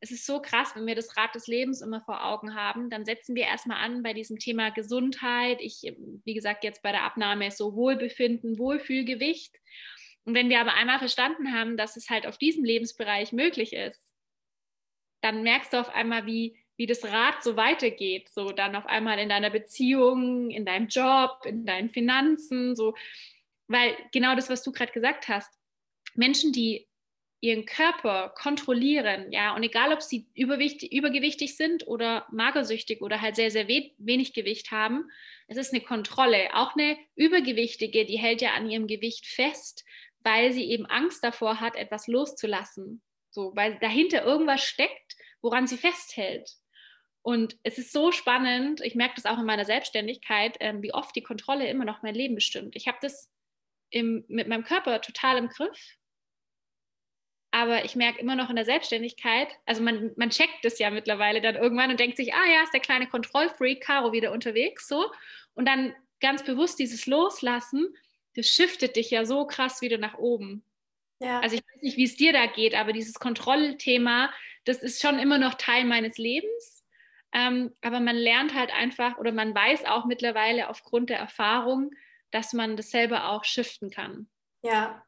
Es ist so krass, wenn wir das Rad des Lebens immer vor Augen haben, dann setzen wir erstmal an bei diesem Thema Gesundheit. Ich, wie gesagt, jetzt bei der Abnahme ist so Wohlbefinden, Wohlfühlgewicht. Und wenn wir aber einmal verstanden haben, dass es halt auf diesem Lebensbereich möglich ist, dann merkst du auf einmal, wie wie das Rad so weitergeht, so dann auf einmal in deiner Beziehung, in deinem Job, in deinen Finanzen, so, weil genau das, was du gerade gesagt hast, Menschen, die ihren Körper kontrollieren, ja, und egal, ob sie übergewichtig sind oder magersüchtig oder halt sehr, sehr we wenig Gewicht haben, es ist eine Kontrolle. Auch eine Übergewichtige, die hält ja an ihrem Gewicht fest, weil sie eben Angst davor hat, etwas loszulassen. So, weil dahinter irgendwas steckt, woran sie festhält. Und es ist so spannend, ich merke das auch in meiner Selbstständigkeit, ähm, wie oft die Kontrolle immer noch mein Leben bestimmt. Ich habe das im, mit meinem Körper total im Griff, aber ich merke immer noch in der Selbstständigkeit, also man, man checkt das ja mittlerweile dann irgendwann und denkt sich, ah ja, ist der kleine Kontrollfreak Caro wieder unterwegs, so. Und dann ganz bewusst dieses Loslassen, das shiftet dich ja so krass wieder nach oben. Ja. Also ich weiß nicht, wie es dir da geht, aber dieses Kontrollthema, das ist schon immer noch Teil meines Lebens ähm, aber man lernt halt einfach oder man weiß auch mittlerweile aufgrund der Erfahrung, dass man das selber auch shiften kann. Ja,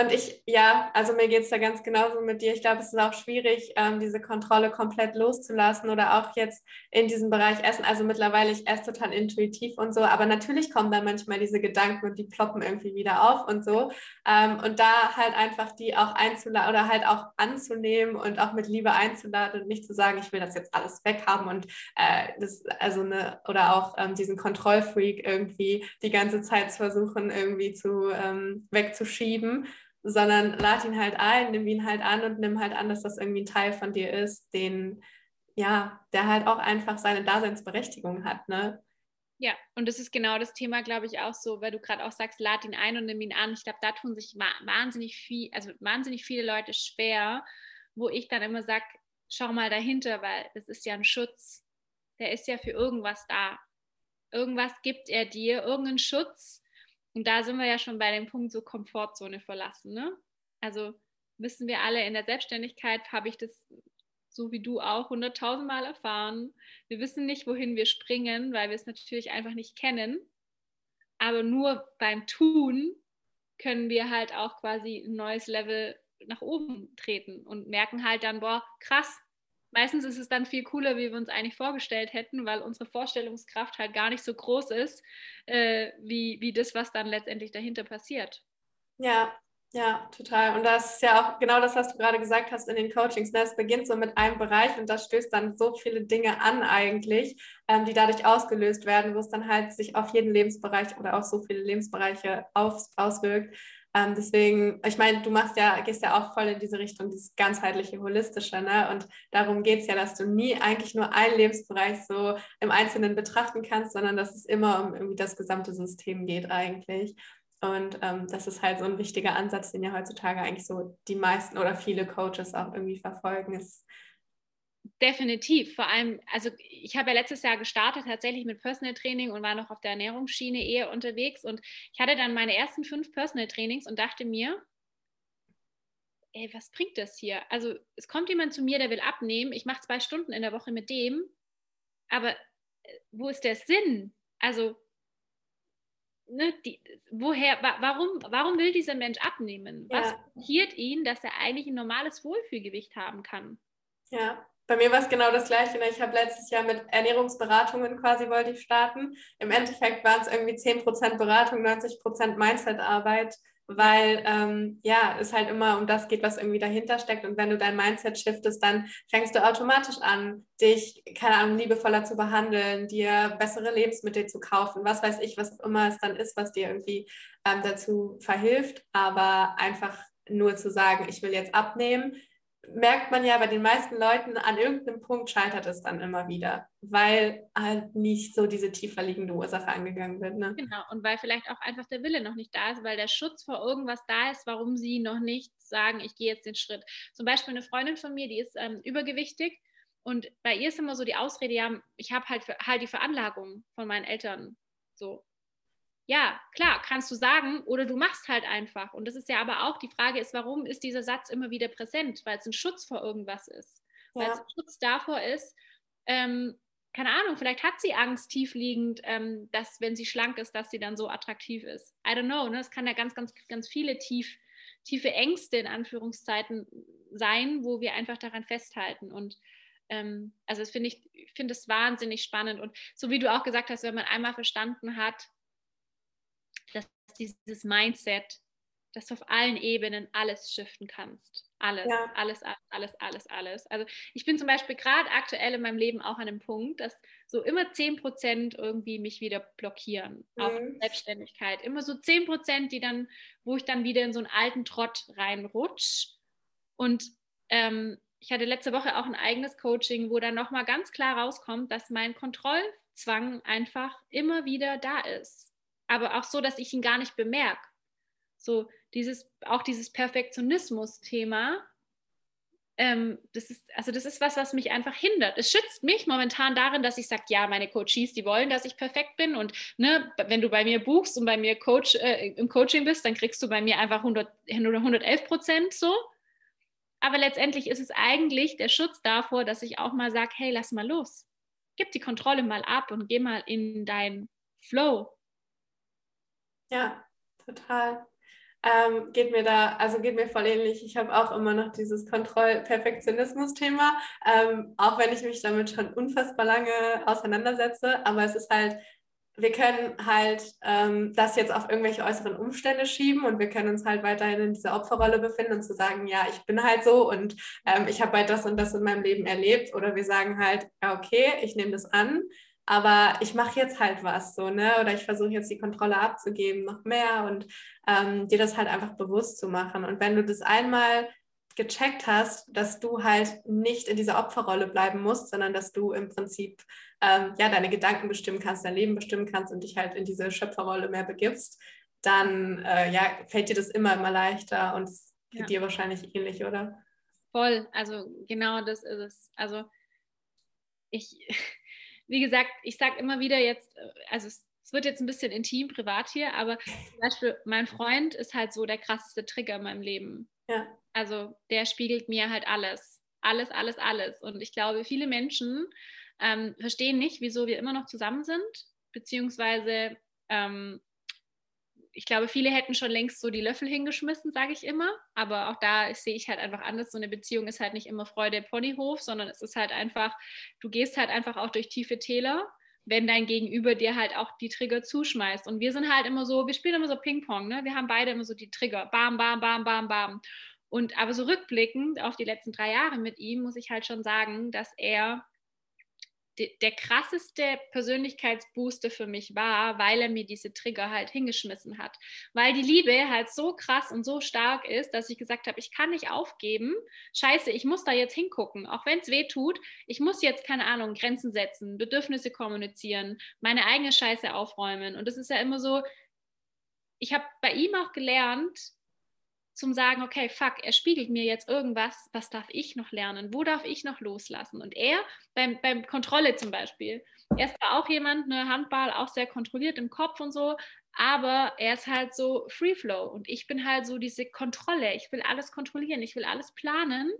und ich, ja, also mir geht es da ganz genauso mit dir. Ich glaube, es ist auch schwierig, ähm, diese Kontrolle komplett loszulassen oder auch jetzt in diesem Bereich Essen. Also mittlerweile, ich esse total intuitiv und so, aber natürlich kommen dann manchmal diese Gedanken und die ploppen irgendwie wieder auf und so. Ähm, und da halt einfach die auch einzuladen oder halt auch anzunehmen und auch mit Liebe einzuladen und nicht zu sagen, ich will das jetzt alles weghaben und äh, das, also eine, oder auch ähm, diesen Kontrollfreak irgendwie die ganze Zeit zu versuchen, irgendwie zu ähm, wegzuschieben sondern lad ihn halt ein, nimm ihn halt an und nimm halt an, dass das irgendwie ein Teil von dir ist, den, ja, der halt auch einfach seine Daseinsberechtigung hat, ne? Ja, und das ist genau das Thema, glaube ich, auch so, weil du gerade auch sagst, lad ihn ein und nimm ihn an. Ich glaube, da tun sich wahnsinnig viel, also wahnsinnig viele Leute schwer, wo ich dann immer sage, schau mal dahinter, weil das ist ja ein Schutz. Der ist ja für irgendwas da. Irgendwas gibt er dir, irgendeinen Schutz, und da sind wir ja schon bei dem Punkt so Komfortzone verlassen. Ne? Also wissen wir alle, in der Selbstständigkeit habe ich das so wie du auch hunderttausend Mal erfahren. Wir wissen nicht, wohin wir springen, weil wir es natürlich einfach nicht kennen. Aber nur beim Tun können wir halt auch quasi ein neues Level nach oben treten und merken halt dann, boah, krass, meistens ist es dann viel cooler, wie wir uns eigentlich vorgestellt hätten, weil unsere Vorstellungskraft halt gar nicht so groß ist, äh, wie, wie das, was dann letztendlich dahinter passiert. Ja, ja, total. Und das ist ja auch genau das, was du gerade gesagt hast in den Coachings. Ne? beginnt so mit einem Bereich und das stößt dann so viele Dinge an eigentlich, ähm, die dadurch ausgelöst werden, wo es dann halt sich auf jeden Lebensbereich oder auf so viele Lebensbereiche aus, auswirkt. Ähm, deswegen, ich meine, du machst ja, gehst ja auch voll in diese Richtung, dieses ganzheitliche, holistische, ne? Und darum geht es ja, dass du nie eigentlich nur einen Lebensbereich so im Einzelnen betrachten kannst, sondern dass es immer um irgendwie das gesamte System geht eigentlich. Und ähm, das ist halt so ein wichtiger Ansatz, den ja heutzutage eigentlich so die meisten oder viele Coaches auch irgendwie verfolgen, ist Definitiv. Vor allem, also ich habe ja letztes Jahr gestartet tatsächlich mit Personal Training und war noch auf der Ernährungsschiene eher unterwegs. Und ich hatte dann meine ersten fünf Personal Trainings und dachte mir, ey, was bringt das hier? Also es kommt jemand zu mir, der will abnehmen. Ich mache zwei Stunden in der Woche mit dem. Aber äh, wo ist der Sinn? Also, ne, die, woher, warum, warum will dieser Mensch abnehmen? Was ja. ihn, dass er eigentlich ein normales Wohlfühlgewicht haben kann? Ja, Bei mir war es genau das Gleiche. Ne? Ich habe letztes Jahr mit Ernährungsberatungen quasi wollte ich starten. Im Endeffekt waren es irgendwie 10% Beratung, 90% Mindset-Arbeit, weil ähm, ja, es halt immer um das geht, was irgendwie dahinter steckt. Und wenn du dein Mindset shiftest, dann fängst du automatisch an, dich, keine Ahnung, liebevoller zu behandeln, dir bessere Lebensmittel zu kaufen, was weiß ich, was immer es dann ist, was dir irgendwie ähm, dazu verhilft. Aber einfach nur zu sagen, ich will jetzt abnehmen, merkt man ja bei den meisten Leuten, an irgendeinem Punkt scheitert es dann immer wieder, weil halt nicht so diese tiefer liegende Ursache angegangen wird. Ne? Genau, und weil vielleicht auch einfach der Wille noch nicht da ist, weil der Schutz vor irgendwas da ist, warum sie noch nicht sagen, ich gehe jetzt den Schritt. Zum Beispiel eine Freundin von mir, die ist ähm, übergewichtig und bei ihr ist immer so die Ausrede, ja, ich habe halt, halt die Veranlagung von meinen Eltern so ja, klar, kannst du sagen, oder du machst halt einfach. Und das ist ja aber auch die Frage ist, warum ist dieser Satz immer wieder präsent? Weil es ein Schutz vor irgendwas ist. Ja. Weil es ein Schutz davor ist, ähm, keine Ahnung, vielleicht hat sie Angst tiefliegend, ähm, dass wenn sie schlank ist, dass sie dann so attraktiv ist. I don't know, ne? Es kann ja ganz, ganz, ganz viele tief, tiefe Ängste in Anführungszeiten sein, wo wir einfach daran festhalten. Und ähm, also das finde ich, finde es wahnsinnig spannend. Und so wie du auch gesagt hast, wenn man einmal verstanden hat, dass dieses Mindset, dass du auf allen Ebenen alles shiften kannst. Alles, ja. alles, alles, alles, alles, Also ich bin zum Beispiel gerade aktuell in meinem Leben auch an einem Punkt, dass so immer 10% irgendwie mich wieder blockieren mhm. auf Selbstständigkeit. Immer so 10%, die dann, wo ich dann wieder in so einen alten Trott reinrutsch. Und ähm, ich hatte letzte Woche auch ein eigenes Coaching, wo dann nochmal ganz klar rauskommt, dass mein Kontrollzwang einfach immer wieder da ist aber auch so, dass ich ihn gar nicht bemerke. So dieses, auch dieses Perfektionismus-Thema, ähm, das ist, also das ist was, was mich einfach hindert. Es schützt mich momentan darin, dass ich sage, ja, meine Coaches, die wollen, dass ich perfekt bin und ne, wenn du bei mir buchst und bei mir Coach, äh, im Coaching bist, dann kriegst du bei mir einfach 100, 111 Prozent so. Aber letztendlich ist es eigentlich der Schutz davor, dass ich auch mal sage, hey, lass mal los. Gib die Kontrolle mal ab und geh mal in dein Flow. Ja, total. Ähm, geht mir da, also geht mir voll ähnlich. Ich habe auch immer noch dieses Kontroll-Perfektionismus-Thema, ähm, auch wenn ich mich damit schon unfassbar lange auseinandersetze. Aber es ist halt, wir können halt ähm, das jetzt auf irgendwelche äußeren Umstände schieben und wir können uns halt weiterhin in dieser Opferrolle befinden und zu sagen, ja, ich bin halt so und ähm, ich habe halt das und das in meinem Leben erlebt. Oder wir sagen halt, ja, okay, ich nehme das an aber ich mache jetzt halt was so, ne? Oder ich versuche jetzt die Kontrolle abzugeben, noch mehr und ähm, dir das halt einfach bewusst zu machen. Und wenn du das einmal gecheckt hast, dass du halt nicht in dieser Opferrolle bleiben musst, sondern dass du im Prinzip ähm, ja deine Gedanken bestimmen kannst, dein Leben bestimmen kannst und dich halt in diese Schöpferrolle mehr begibst, dann äh, ja, fällt dir das immer, immer leichter und es geht ja. dir wahrscheinlich ähnlich, oder? Voll, also genau das ist es. Also ich, wie gesagt, ich sage immer wieder jetzt, äh, also es, es, wird jetzt ein bisschen intim, privat hier, aber zum Beispiel mein Freund ist halt so der krasseste Trigger in meinem Leben. Ja. Also der spiegelt mir halt alles. Alles, alles, alles. Und ich glaube, viele Menschen ähm, verstehen nicht, wieso wir immer noch zusammen sind, beziehungsweise ähm, ich glaube, viele hätten schon längst so die Löffel hingeschmissen, sage ich immer. Aber auch da sehe ich halt einfach anders. So eine Beziehung ist halt nicht immer Freude Ponyhof, sondern es ist halt einfach, du gehst halt einfach auch durch tiefe Täler, wenn dein Gegenüber dir halt auch die Trigger zuschmeißt. Und wir sind halt immer so, wir spielen immer so Ping-Pong, ne? Wir haben beide immer so die Trigger. Bam, bam, bam, bam, bam. Und aber so rückblickend auf die letzten drei Jahre mit ihm, muss ich halt schon sagen, dass er der krasseste Persönlichkeitsbooster für mich war, weil er mir diese Trigger halt hingeschmissen hat. Weil die Liebe halt so krass und so stark ist, dass ich gesagt habe, ich kann nicht aufgeben. Scheiße, ich muss da jetzt hingucken, auch wenn es weh tut. Ich muss jetzt, keine Ahnung, Grenzen setzen, Bedürfnisse kommunizieren, meine eigene Scheiße aufräumen. Und das ist ja immer so, ich habe bei ihm auch gelernt, zum sagen, okay, fuck, er spiegelt mir jetzt irgendwas, was darf ich noch lernen, wo darf ich noch loslassen? Und er, beim, beim Kontrolle zum Beispiel, er ist auch jemand, ne, Handball, auch sehr kontrolliert im Kopf und so, aber er ist halt so Free Flow und ich bin halt so diese Kontrolle, ich will alles kontrollieren, ich will alles planen.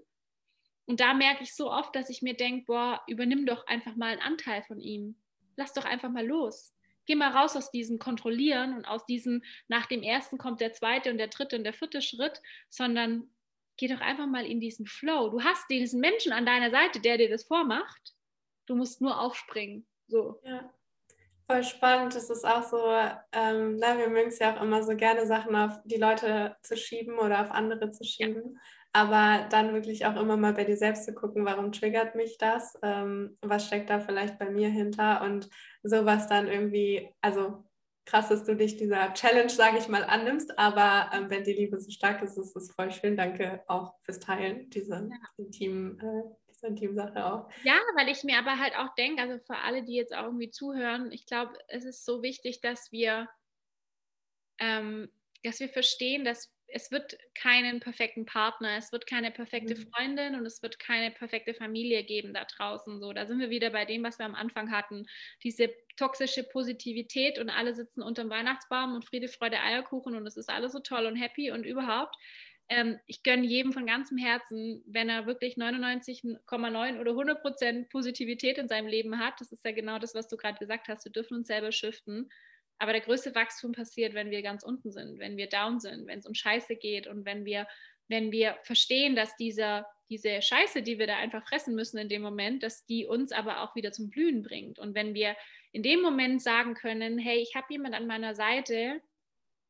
Und da merke ich so oft, dass ich mir denke, boah, übernimm doch einfach mal einen Anteil von ihm. Lass doch einfach mal los geh mal raus aus diesem Kontrollieren und aus diesem, nach dem ersten kommt der zweite und der dritte und der vierte Schritt, sondern geh doch einfach mal in diesen Flow. Du hast diesen Menschen an deiner Seite, der dir das vormacht. Du musst nur aufspringen. So. Ja. Voll spannend. Es ist auch so, ähm, na, wir mögen es ja auch immer so gerne, Sachen auf die Leute zu schieben oder auf andere zu schieben. Ja. Aber dann wirklich auch immer mal bei dir selbst zu gucken, warum triggert mich das? Ähm, was steckt da vielleicht bei mir hinter? Und sowas dann irgendwie, also krass, dass du dich dieser Challenge, sage ich mal, annimmst. Aber ähm, wenn die Liebe so stark ist, ist es voll schön. Danke auch fürs Teilen dieser ja. intimen, äh, dieser intimen Sache auch. Ja, weil ich mir aber halt auch denke, also für alle, die jetzt auch irgendwie zuhören, ich glaube, es ist so wichtig, dass wir, ähm, dass wir verstehen, dass es wird keinen perfekten Partner, es wird keine perfekte mhm. Freundin und es wird keine perfekte Familie geben da draußen. So, da sind wir wieder bei dem, was wir am Anfang hatten. Diese toxische Positivität und alle sitzen unter dem Weihnachtsbaum und Friede, Freude, Eierkuchen und es ist alles so toll und happy und überhaupt. Ähm, ich gönne jedem von ganzem Herzen, wenn er wirklich 99,9 oder 100 Prozent Positivität in seinem Leben hat. Das ist ja genau das, was du gerade gesagt hast. Wir dürfen uns selber shiften. Aber der größte Wachstum passiert, wenn wir ganz unten sind, wenn wir down sind, wenn es um Scheiße geht und wenn wir, wenn wir verstehen, dass dieser, diese Scheiße, die wir da einfach fressen müssen in dem Moment, dass die uns aber auch wieder zum Blühen bringt. Und wenn wir in dem Moment sagen können, hey, ich habe jemand an meiner Seite,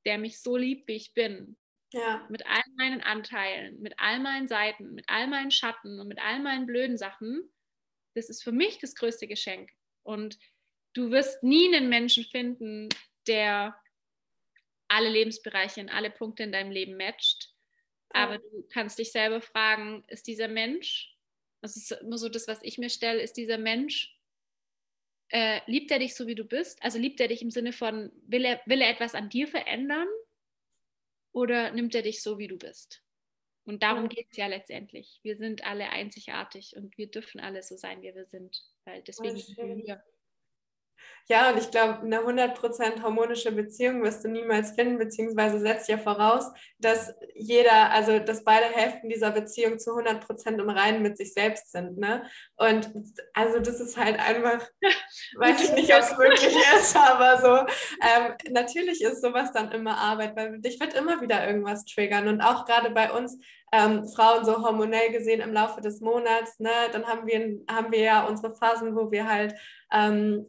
der mich so liebt, wie ich bin. Ja. Mit all meinen Anteilen, mit all meinen Seiten, mit all meinen Schatten und mit all meinen blöden Sachen. Das ist für mich das größte Geschenk. Und du wirst nie einen Menschen finden, der alle Lebensbereiche in alle Punkte in deinem Leben matcht. Aber du kannst dich selber fragen, ist dieser Mensch, das ist immer so das, was ich mir stelle, ist dieser Mensch, äh, liebt er dich so, wie du bist? Also liebt er dich im Sinne von, will er, will er etwas an dir verändern? Oder nimmt er dich so, wie du bist? Und darum geht es ja letztendlich. Wir sind alle einzigartig und wir dürfen alle so sein, wie wir sind. Weil deswegen sind wir ja, und ich glaube, eine 100% harmonische Beziehung wirst du niemals finden, beziehungsweise setzt ja voraus, dass jeder, also dass beide Hälften dieser Beziehung zu 100% im Reinen mit sich selbst sind. Ne? Und also das ist halt einfach, weiß ich nicht, ob es möglich ist, aber so, ähm, natürlich ist sowas dann immer Arbeit, weil dich wird immer wieder irgendwas triggern. Und auch gerade bei uns, ähm, Frauen so hormonell gesehen im Laufe des Monats, ne, dann haben wir, haben wir ja unsere Phasen, wo wir halt ähm,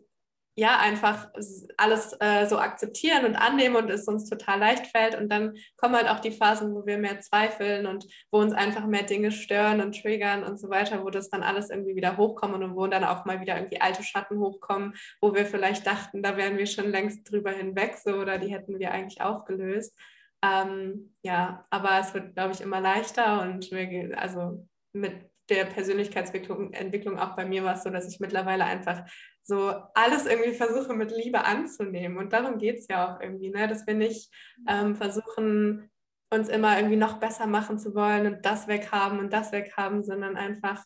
ja, einfach alles äh, so akzeptieren und annehmen und es uns total leicht fällt. Und dann kommen halt auch die Phasen, wo wir mehr zweifeln und wo uns einfach mehr Dinge stören und triggern und so weiter, wo das dann alles irgendwie wieder hochkommt und wo dann auch mal wieder irgendwie alte Schatten hochkommen, wo wir vielleicht dachten, da wären wir schon längst drüber hinweg so oder die hätten wir eigentlich aufgelöst. Ähm, ja, aber es wird, glaube ich, immer leichter und wir, also mit der Persönlichkeitsentwicklung Entwicklung auch bei mir war es so, dass ich mittlerweile einfach so alles irgendwie versuche mit Liebe anzunehmen. Und darum geht es ja auch irgendwie, ne? dass wir nicht ähm, versuchen, uns immer irgendwie noch besser machen zu wollen und das weghaben und das weghaben, sondern einfach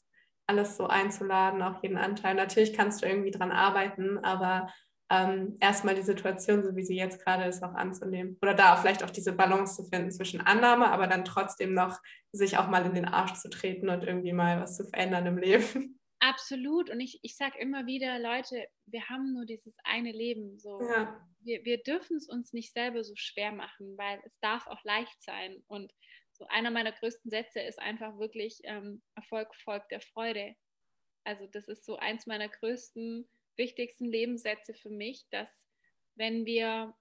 alles so einzuladen, auch jeden Anteil. Natürlich kannst du irgendwie dran arbeiten, aber ähm, erstmal die Situation, so wie sie jetzt gerade ist, auch anzunehmen. Oder da vielleicht auch diese Balance zu finden zwischen Annahme, aber dann trotzdem noch sich auch mal in den Arsch zu treten und irgendwie mal was zu verändern im Leben. Absolut. Und ich, ich sage immer wieder, Leute, wir haben nur dieses eine Leben. So. Ja. Wir, wir dürfen es uns nicht selber so schwer machen, weil es darf auch leicht sein. Und so einer meiner größten Sätze ist einfach wirklich ähm, Erfolg folgt der Freude. Also das ist so eins meiner größten, wichtigsten Lebenssätze für mich, dass wenn wir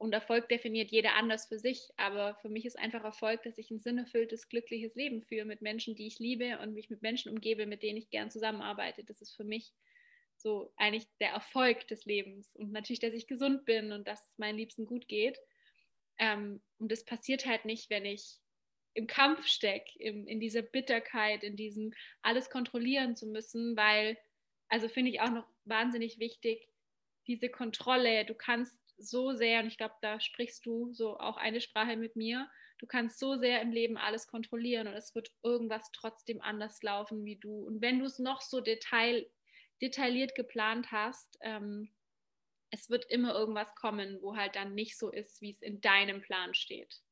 und Erfolg definiert jeder anders für sich. Aber für mich ist einfach Erfolg, dass ich ein sinnerfülltes, glückliches Leben führe mit Menschen, die ich liebe und mich mit Menschen umgebe, mit denen ich gern zusammenarbeite. Das ist für mich so eigentlich der Erfolg des Lebens. Und natürlich, dass ich gesund bin und dass es meinen Liebsten gut geht. Ähm, und das passiert halt nicht, wenn ich im Kampf stecke, in dieser Bitterkeit, in diesem alles kontrollieren zu müssen, weil, also finde ich auch noch wahnsinnig wichtig, diese Kontrolle, du kannst so sehr, und ich glaube, da sprichst du so auch eine Sprache mit mir, du kannst so sehr im Leben alles kontrollieren und es wird irgendwas trotzdem anders laufen wie du. Und wenn du es noch so detail, detailliert geplant hast, ähm, es wird immer irgendwas kommen, wo halt dann nicht so ist, wie es in deinem Plan steht.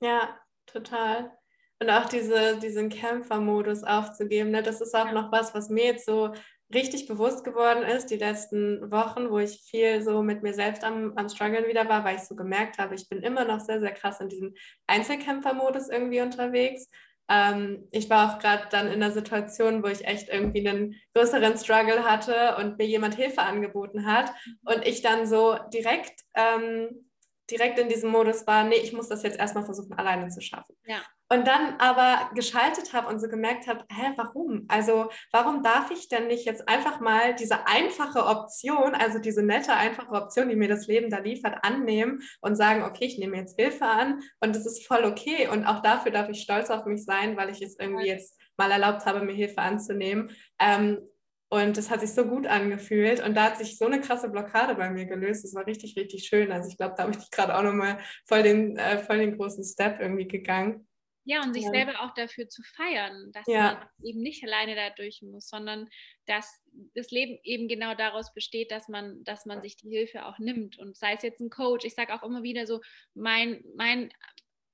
Ja, total. Und auch diese, diesen Kämpfermodus aufzugeben, ne? das ist auch ja. noch was, was mir jetzt so richtig bewusst geworden ist, die letzten Wochen, wo ich viel so mit mir selbst am, am Struggeln wieder war, weil ich so gemerkt habe, ich bin immer noch sehr, sehr krass in diesem Einzelkämpfermodus irgendwie unterwegs. ähm, ich war auch gerade dann in einer Situation, wo ich echt irgendwie einen größeren Struggle hatte und mir jemand Hilfe angeboten hat und ich dann so direkt, ähm, direkt in diesem Modus war, nee, ich muss das jetzt erstmal versuchen, alleine zu schaffen. Ja. Und dann aber geschaltet habe und so gemerkt habe, hä, warum? Also warum darf ich denn nicht jetzt einfach mal diese einfache Option, also diese nette, einfache Option, die mir das Leben da liefert, annehmen und sagen, okay, ich nehme jetzt Hilfe an und es ist voll okay. Und auch dafür darf ich stolz auf mich sein, weil ich es irgendwie jetzt mal erlaubt habe, mir Hilfe anzunehmen. Ähm, und das hat sich so gut angefühlt und da hat sich so eine krasse Blockade bei mir gelöst. Das war richtig, richtig schön. Also ich glaube, da habe ich gerade auch nochmal voll den, äh, voll den großen Step irgendwie gegangen. Ja, und sich ja. selber auch dafür zu feiern, dass ja. man eben nicht alleine da durch muss, sondern dass das Leben eben genau daraus besteht, dass man, dass man sich die Hilfe auch nimmt. Und sei es jetzt ein Coach, ich sage auch immer wieder so, mein, mein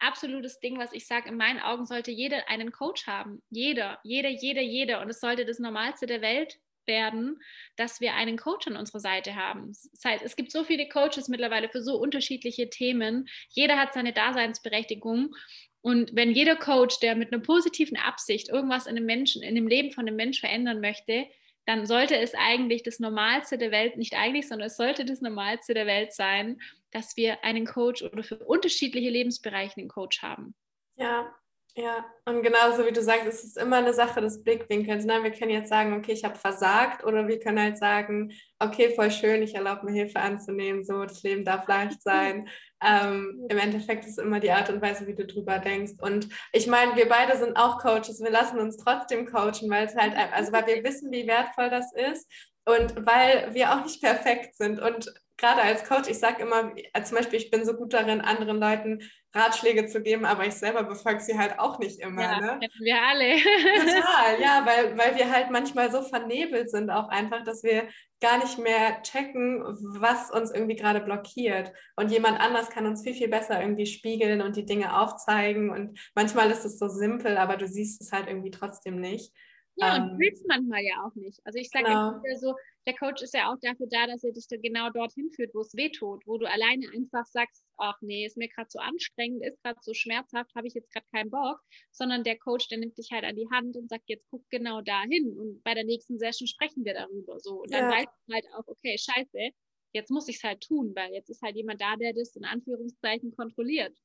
absolutes Ding, was ich sage, in meinen Augen sollte jeder einen Coach haben. Jeder, jeder, jeder, jeder. Und es sollte das Normalste der Welt werden, dass wir einen Coach an unserer Seite haben. Das heißt, es gibt so viele Coaches mittlerweile für so unterschiedliche Themen. Jeder hat seine Daseinsberechtigung. Und wenn jeder Coach, der mit einer positiven Absicht irgendwas in dem Menschen, in dem Leben von einem Menschen verändern möchte, dann sollte es eigentlich das Normalste der Welt, nicht eigentlich, sondern es sollte das Normalste der Welt sein, dass wir einen Coach oder für unterschiedliche Lebensbereiche einen Coach haben. Ja, ja, und genauso wie du sagst, es ist immer eine Sache des Blickwinkels. Ne? Wir können jetzt sagen, okay, ich habe versagt, oder wir können halt sagen, okay, voll schön, ich erlaube mir Hilfe anzunehmen, so, das Leben darf leicht sein. Ähm, Im Endeffekt ist immer die Art und Weise, wie du drüber denkst. Und ich meine, wir beide sind auch Coaches, wir lassen uns trotzdem coachen, weil es halt, also weil wir wissen, wie wertvoll das ist und weil wir auch nicht perfekt sind. Und gerade als Coach, ich sage immer, zum Beispiel, ich bin so gut darin, anderen Leuten Ratschläge zu geben, aber ich selber befolge sie halt auch nicht immer. Ja, ne? wir alle. Total, ja, weil, weil wir halt manchmal so vernebelt sind auch einfach, dass wir gar nicht mehr checken, was uns irgendwie gerade blockiert. Und jemand anders kann uns viel, viel besser irgendwie spiegeln und die Dinge aufzeigen. Und manchmal ist es so simpel, aber du siehst es halt irgendwie trotzdem nicht. Ja, und ähm, willst manchmal ja auch nicht. Also ich sage genau. immer so, der Coach ist ja auch dafür da, dass er dich da genau dorthin führt, wo es weh tut, wo du alleine einfach sagst, ach nee, ist mir gerade so anstrengend, ist gerade so schmerzhaft, habe ich jetzt gerade keinen Bock, sondern der Coach, der nimmt dich halt an die Hand und sagt, jetzt guck genau dahin und bei der nächsten Session sprechen wir darüber so. Und dann ja. weißt du halt auch, okay, scheiße, jetzt muss ich es halt tun, weil jetzt ist halt jemand da, der das in Anführungszeichen kontrolliert.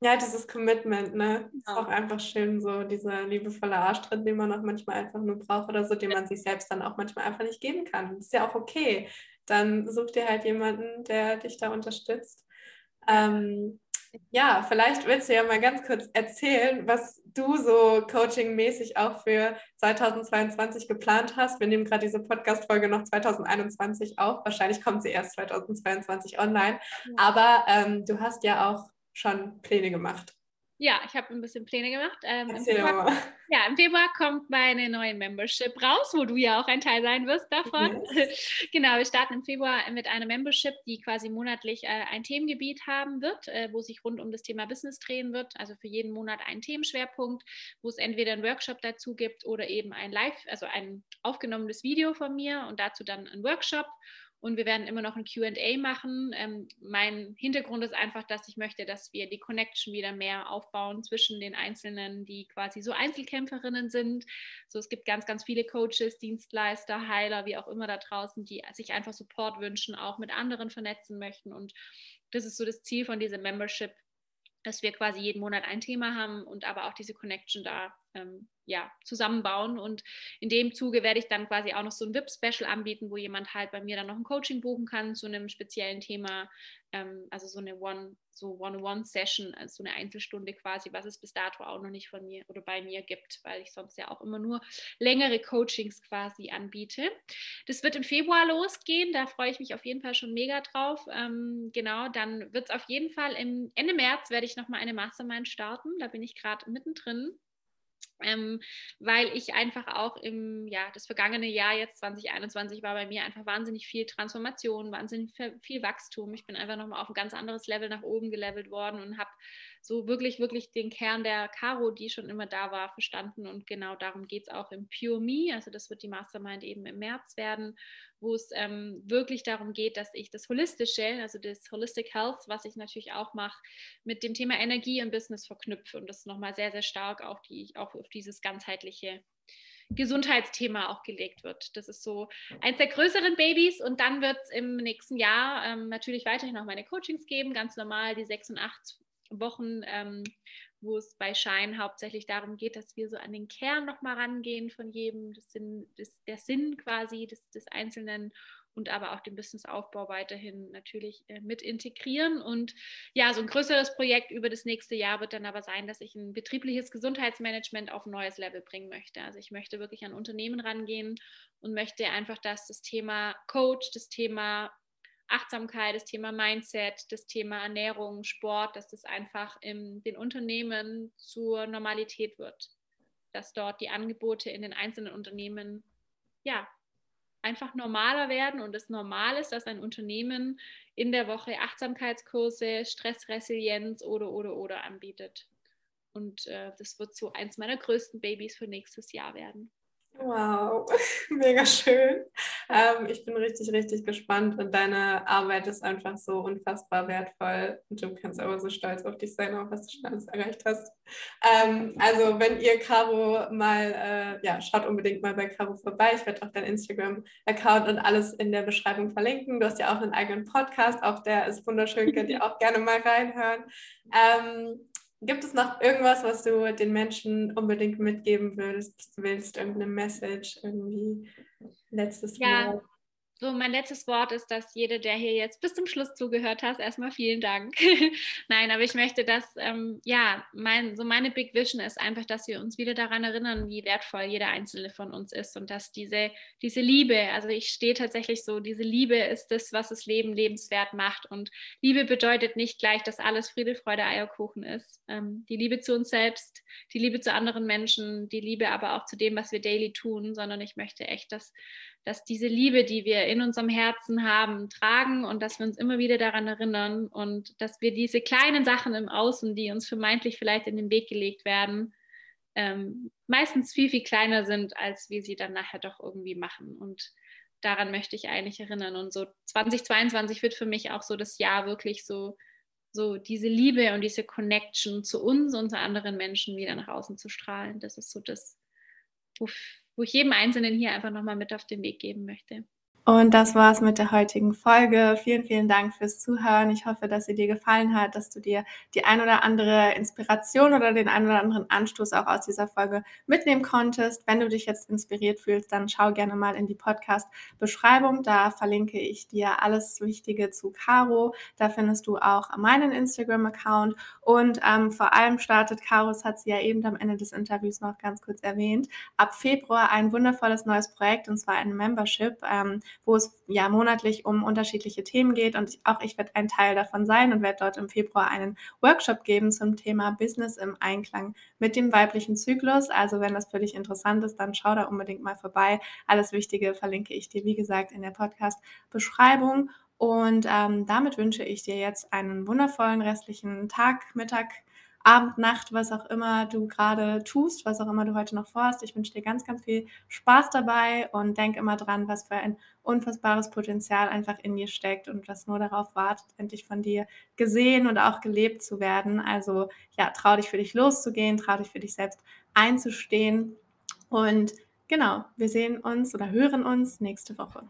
Ja, dieses Commitment, ne? Ist auch einfach schön, so dieser liebevolle Arschtritt, den man auch manchmal einfach nur braucht oder so, den man sich selbst dann auch manchmal einfach nicht geben kann. Das ist ja auch okay. Dann such dir halt jemanden, der dich da unterstützt. Ähm, ja, vielleicht willst du ja mal ganz kurz erzählen, was du so coachingmäßig auch für 2022 geplant hast. Wir nehmen gerade diese Podcast-Folge noch 2021 auf. Wahrscheinlich kommt sie erst 2022 online. Aber ähm, du hast ja auch schon Pläne gemacht? Ja, ich habe ein bisschen Pläne gemacht. Ähm, im, Februar, ja, Im Februar kommt meine neue Membership raus, wo du ja auch ein Teil sein wirst davon. Yes. genau, wir starten im Februar mit einer Membership, die quasi monatlich äh, ein Themengebiet haben wird, äh, wo sich rund um das Thema Business drehen wird. Also für jeden Monat einen Themenschwerpunkt, wo es entweder einen Workshop dazu gibt oder eben ein Live, also ein aufgenommenes Video von mir und dazu dann ein Workshop und wir werden immer noch ein QA machen. Ähm, mein Hintergrund ist einfach, dass ich möchte, dass wir die Connection wieder mehr aufbauen zwischen den Einzelnen, die quasi so Einzelkämpferinnen sind. So, es gibt ganz, ganz viele Coaches, Dienstleister, Heiler, wie auch immer da draußen, die sich einfach Support wünschen, auch mit anderen vernetzen möchten. Und das ist so das Ziel von dieser Membership, dass wir quasi jeden Monat ein Thema haben und aber auch diese Connection da ähm, ja, zusammenbauen. Und in dem Zuge werde ich dann quasi auch noch so ein VIP-Special anbieten, wo jemand halt bei mir dann noch ein Coaching buchen kann zu einem speziellen Thema. Ähm, also so eine One, so One-on-One-Session, also so eine Einzelstunde quasi, was es bis dato auch noch nicht von mir oder bei mir gibt, weil ich sonst ja auch immer nur längere Coachings quasi anbiete. Das wird im Februar losgehen, da freue ich mich auf jeden Fall schon mega drauf. Ähm, genau, dann wird es auf jeden Fall im Ende März werde ich nochmal eine Mastermind starten. Da bin ich gerade mittendrin ähm, weil ich einfach auch im, ja, das vergangene Jahr jetzt 2021 war bei mir einfach wahnsinnig viel Transformation, wahnsinnig viel Wachstum. Ich bin einfach nochmal auf ein ganz anderes Level nach oben gelevelt worden und habe so wirklich, wirklich den Kern der Caro, die schon immer da war, verstanden. Und genau darum geht es auch im Pure Me. Also das wird die Mastermind eben im März werden, wo es ähm, wirklich darum geht, dass ich das Holistische, also das Holistic Health, was ich natürlich auch mache, mit dem Thema Energie und Business verknüpfe und das nochmal sehr, sehr stark auch, die, auch auf dieses ganzheitliche Gesundheitsthema auch gelegt wird. Das ist so eins der größeren Babys und dann wird es im nächsten Jahr ähm, natürlich weiterhin auch meine Coachings geben, ganz normal die sechs und acht Wochen, ähm, wo es bei Schein hauptsächlich darum geht, dass wir so an den Kern nochmal rangehen von jedem, das Sinn, das, der Sinn quasi des, des Einzelnen und aber auch den Businessaufbau weiterhin natürlich äh, mit integrieren. Und ja, so ein größeres Projekt über das nächste Jahr wird dann aber sein, dass ich ein betriebliches Gesundheitsmanagement auf ein neues Level bringen möchte. Also ich möchte wirklich an Unternehmen rangehen und möchte einfach, dass das Thema Coach, das Thema Achtsamkeit, das Thema Mindset, das Thema Ernährung, Sport, dass das einfach in den Unternehmen zur Normalität wird. Dass dort die Angebote in den einzelnen Unternehmen ja einfach normaler werden und es normal ist, dass ein Unternehmen in der Woche Achtsamkeitskurse, Stressresilienz oder oder oder anbietet. Und äh, das wird so eins meiner größten Babys für nächstes Jahr werden. Wow, mega schön. Ähm, ich bin richtig, richtig gespannt und deine Arbeit ist einfach so unfassbar wertvoll und du kannst aber so stolz auf dich sein, auch was du schon alles erreicht hast. Ähm, also wenn ihr Caro mal, äh, ja, schaut unbedingt mal bei Caro vorbei. Ich werde auch dein Instagram-Account und alles in der Beschreibung verlinken. Du hast ja auch einen eigenen Podcast, auch der ist wunderschön, könnt ihr auch gerne mal reinhören. Ähm, Gibt es noch irgendwas, was du den Menschen unbedingt mitgeben würdest, willst? Irgendeine Message, irgendwie letztes ja. Wort? So, mein letztes Wort ist, dass jeder, der hier jetzt bis zum Schluss zugehört hat, erstmal vielen Dank. Nein, aber ich möchte, dass, ähm, ja, mein, so meine Big Vision ist einfach, dass wir uns wieder daran erinnern, wie wertvoll jeder einzelne von uns ist und dass diese, diese Liebe, also ich stehe tatsächlich so, diese Liebe ist das, was das Leben lebenswert macht. Und Liebe bedeutet nicht gleich, dass alles Friede, Freude, Eierkuchen ist. Ähm, die Liebe zu uns selbst, die Liebe zu anderen Menschen, die Liebe aber auch zu dem, was wir daily tun, sondern ich möchte echt, dass dass diese Liebe, die wir in unserem Herzen haben, tragen und dass wir uns immer wieder daran erinnern und dass wir diese kleinen Sachen im Außen, die uns vermeintlich vielleicht in den Weg gelegt werden, ähm, meistens viel, viel kleiner sind, als wir sie dann nachher doch irgendwie machen. Und daran möchte ich eigentlich erinnern. Und so 2022 wird für mich auch so das Jahr wirklich so, so diese Liebe und diese Connection zu uns und zu anderen Menschen wieder nach außen zu strahlen. Das ist so das, wo ich jedem Einzelnen hier einfach nochmal mit auf den Weg geben möchte. Und das war's mit der heutigen Folge. Vielen, vielen Dank fürs Zuhören. Ich hoffe, dass sie dir gefallen hat, dass du dir die ein oder andere Inspiration oder den ein oder anderen Anstoß auch aus dieser Folge mitnehmen konntest. Wenn du dich jetzt inspiriert fühlst, dann schau gerne mal in die Podcast-Beschreibung. Da verlinke ich dir alles Wichtige zu Caro. Da findest du auch meinen Instagram-Account. Und ähm, vor allem startet Caro, das hat sie ja eben am Ende des Interviews noch ganz kurz erwähnt, ab Februar ein wundervolles neues Projekt und zwar ein Membership. Ähm, wo es ja monatlich um unterschiedliche Themen geht. Und auch ich werde ein Teil davon sein und werde dort im Februar einen Workshop geben zum Thema Business im Einklang mit dem weiblichen Zyklus. Also wenn das für dich interessant ist, dann schau da unbedingt mal vorbei. Alles Wichtige verlinke ich dir, wie gesagt, in der Podcast-Beschreibung. Und ähm, damit wünsche ich dir jetzt einen wundervollen restlichen Tag, Mittag, Abend, Nacht, was auch immer du gerade tust, was auch immer du heute noch vorhast. Ich wünsche dir ganz, ganz viel Spaß dabei und denk immer dran, was für ein unfassbares Potenzial einfach in dir steckt und was nur darauf wartet, endlich von dir gesehen und auch gelebt zu werden. Also ja, trau dich für dich loszugehen, trau dich für dich selbst einzustehen und genau, wir sehen uns oder hören uns nächste Woche.